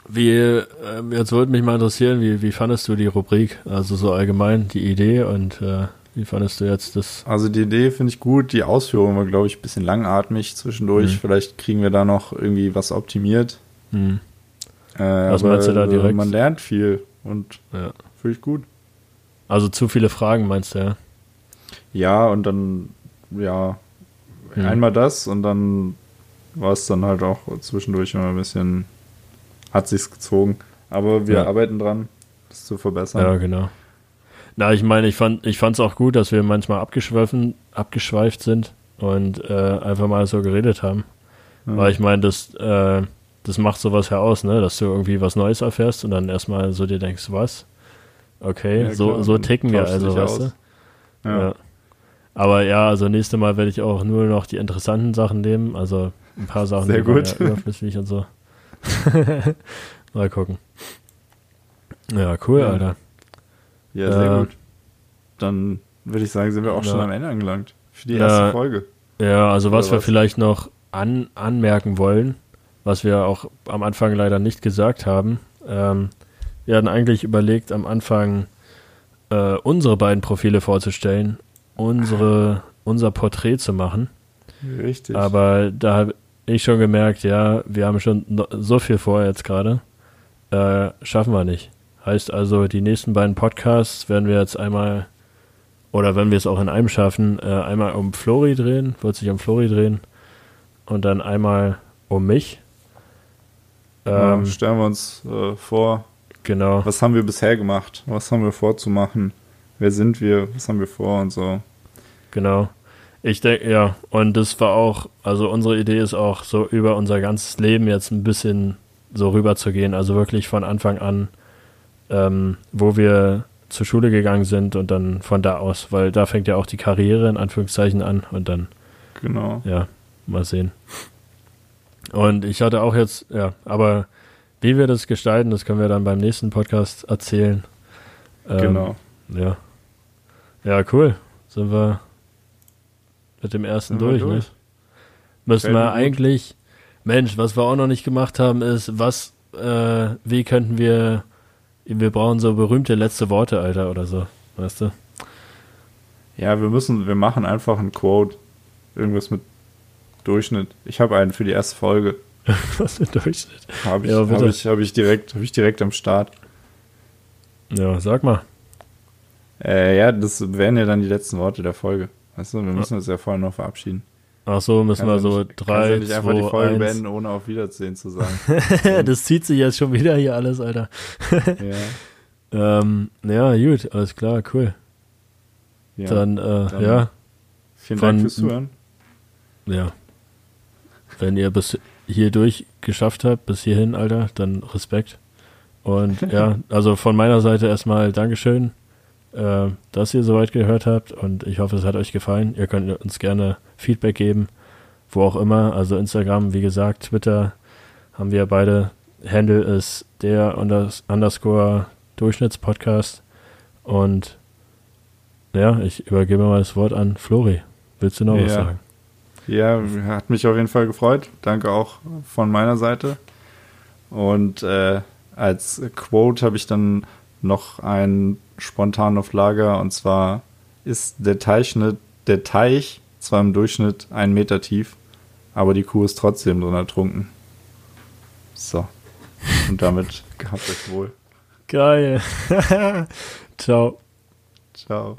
Speaker 1: Wie, ähm, jetzt würde mich mal interessieren, wie, wie fandest du die Rubrik? Also so allgemein die Idee und äh, wie fandest du jetzt das?
Speaker 2: Also die Idee finde ich gut, die Ausführung war, glaube ich, ein bisschen langatmig zwischendurch.
Speaker 1: Mhm.
Speaker 2: Vielleicht kriegen wir da noch irgendwie was optimiert.
Speaker 1: Hm,
Speaker 2: Äh,
Speaker 1: Was meinst du da direkt?
Speaker 2: Man lernt viel und
Speaker 1: ja.
Speaker 2: finde ich gut.
Speaker 1: Also zu viele Fragen, meinst du, ja?
Speaker 2: Ja, und dann, ja,
Speaker 1: Mhm.
Speaker 2: einmal das und dann war es dann halt auch zwischendurch immer ein bisschen, hat sich's gezogen. Aber wir
Speaker 1: Ja.
Speaker 2: arbeiten dran, das zu verbessern.
Speaker 1: Ja, genau. Na, ich meine, ich fand ich fand's auch gut, dass wir manchmal abgeschweifen, abgeschweift sind und äh, einfach mal so geredet haben.
Speaker 2: Ja.
Speaker 1: Weil ich meine, das, äh, das macht sowas heraus, ne? Dass du irgendwie was Neues erfährst und dann erstmal so dir denkst, was? Okay,
Speaker 2: Ja,
Speaker 1: so, so ticken wir also, weißt du?
Speaker 2: Ja.
Speaker 1: Ja. Aber ja, also nächstes Mal werde ich auch nur noch die interessanten Sachen nehmen. Also ein paar Sachen
Speaker 2: Sehr gut.
Speaker 1: Ja überflüssig und so. Mal gucken. Ja, cool,
Speaker 2: Ja.
Speaker 1: Alter.
Speaker 2: Ja, sehr
Speaker 1: Äh,
Speaker 2: gut. Dann würde ich sagen, sind wir auch
Speaker 1: ja.
Speaker 2: schon am Ende angelangt. Für die
Speaker 1: Ja.
Speaker 2: erste Folge.
Speaker 1: Ja, also was
Speaker 2: Oder
Speaker 1: wir
Speaker 2: was?
Speaker 1: vielleicht noch an, anmerken wollen, was wir auch am Anfang leider nicht gesagt haben. Ähm, wir hatten eigentlich überlegt, am Anfang äh, unsere beiden Profile vorzustellen, unsere, unser Porträt zu machen.
Speaker 2: Richtig.
Speaker 1: Aber da habe ich schon gemerkt, ja, wir haben schon so viel vor jetzt gerade. Äh, schaffen wir nicht. Heißt also, die nächsten beiden Podcasts werden wir jetzt einmal, oder wenn wir es auch in einem schaffen, äh, einmal um Flori drehen, wird sich um Flori drehen und dann einmal um mich.
Speaker 2: ja,
Speaker 1: Ähm,
Speaker 2: stellen wir uns äh, vor,
Speaker 1: genau.
Speaker 2: was haben wir bisher gemacht? Was haben wir vorzumachen? Wer sind wir? Was haben wir vor und so?
Speaker 1: Genau. Ich denke, ja, und das war auch, also unsere Idee ist auch, so über unser ganzes Leben jetzt ein bisschen so rüber zu gehen. Also wirklich von Anfang an, ähm, wo wir zur Schule gegangen sind und dann von da aus, weil da fängt ja auch die Karriere in Anführungszeichen an und dann,
Speaker 2: Genau.
Speaker 1: ja, mal sehen. Und ich hatte auch jetzt, ja, aber wie wir das gestalten, das können wir dann beim nächsten Podcast erzählen. Ähm,
Speaker 2: Genau.
Speaker 1: Ja. Ja, cool. Sind wir mit dem ersten
Speaker 2: Sind
Speaker 1: durch,
Speaker 2: durch.
Speaker 1: ne? Müssen
Speaker 2: Fällt
Speaker 1: wir eigentlich, Mensch, was wir auch noch nicht gemacht haben, ist, was, äh, wie könnten wir, wir brauchen so berühmte letzte Worte, Alter, oder so, weißt du?
Speaker 2: Ja, wir müssen, wir machen einfach ein Quote. Irgendwas mit Durchschnitt. Ich habe einen für die erste Folge.
Speaker 1: was für Durchschnitt.
Speaker 2: Habe ich,
Speaker 1: Ja,
Speaker 2: hab ich, hab ich, direkt, hab ich direkt am Start.
Speaker 1: Ja, sag mal.
Speaker 2: Äh, ja, das wären ja dann die letzten Worte der Folge. Weißt du, wir müssen uns ja vorher noch verabschieden.
Speaker 1: Ach so, müssen wir so
Speaker 2: nicht,
Speaker 1: drei,
Speaker 2: nicht einfach die
Speaker 1: zwei,
Speaker 2: Folge
Speaker 1: eins.
Speaker 2: beenden, ohne auf Wiedersehen zu sagen.
Speaker 1: das zieht sich jetzt schon wieder hier alles, Alter.
Speaker 2: ja,
Speaker 1: Ähm, ja, gut, alles klar, cool.
Speaker 2: ja.
Speaker 1: Dann, äh,
Speaker 2: dann-
Speaker 1: ja,
Speaker 2: Vielen
Speaker 1: von-
Speaker 2: Dank fürs Zuhören.
Speaker 1: Ja. Wenn ihr bis hier durch geschafft habt, bis hierhin, Alter, dann Respekt. Und ja, also von meiner Seite erstmal Dankeschön, äh, dass ihr soweit gehört habt und ich hoffe, es hat euch gefallen. Ihr könnt uns gerne Feedback geben, wo auch immer. Also Instagram, wie gesagt, Twitter haben wir beide. Handle ist der unders underscore Durchschnittspodcast. Und ja, ich übergebe mal das Wort an Flori. Willst du noch was
Speaker 2: Ja.
Speaker 1: sagen?
Speaker 2: Ja, hat mich auf jeden Fall gefreut. Danke auch von meiner Seite. Und äh, als Quote habe ich dann noch einen spontan auf Lager und zwar ist der Teichschnitt, der Teich zwar im Durchschnitt einen Meter tief, aber die Kuh ist trotzdem drin ertrunken. So. Und damit gehabt euch wohl.
Speaker 1: Geil. Ciao.
Speaker 2: Ciao.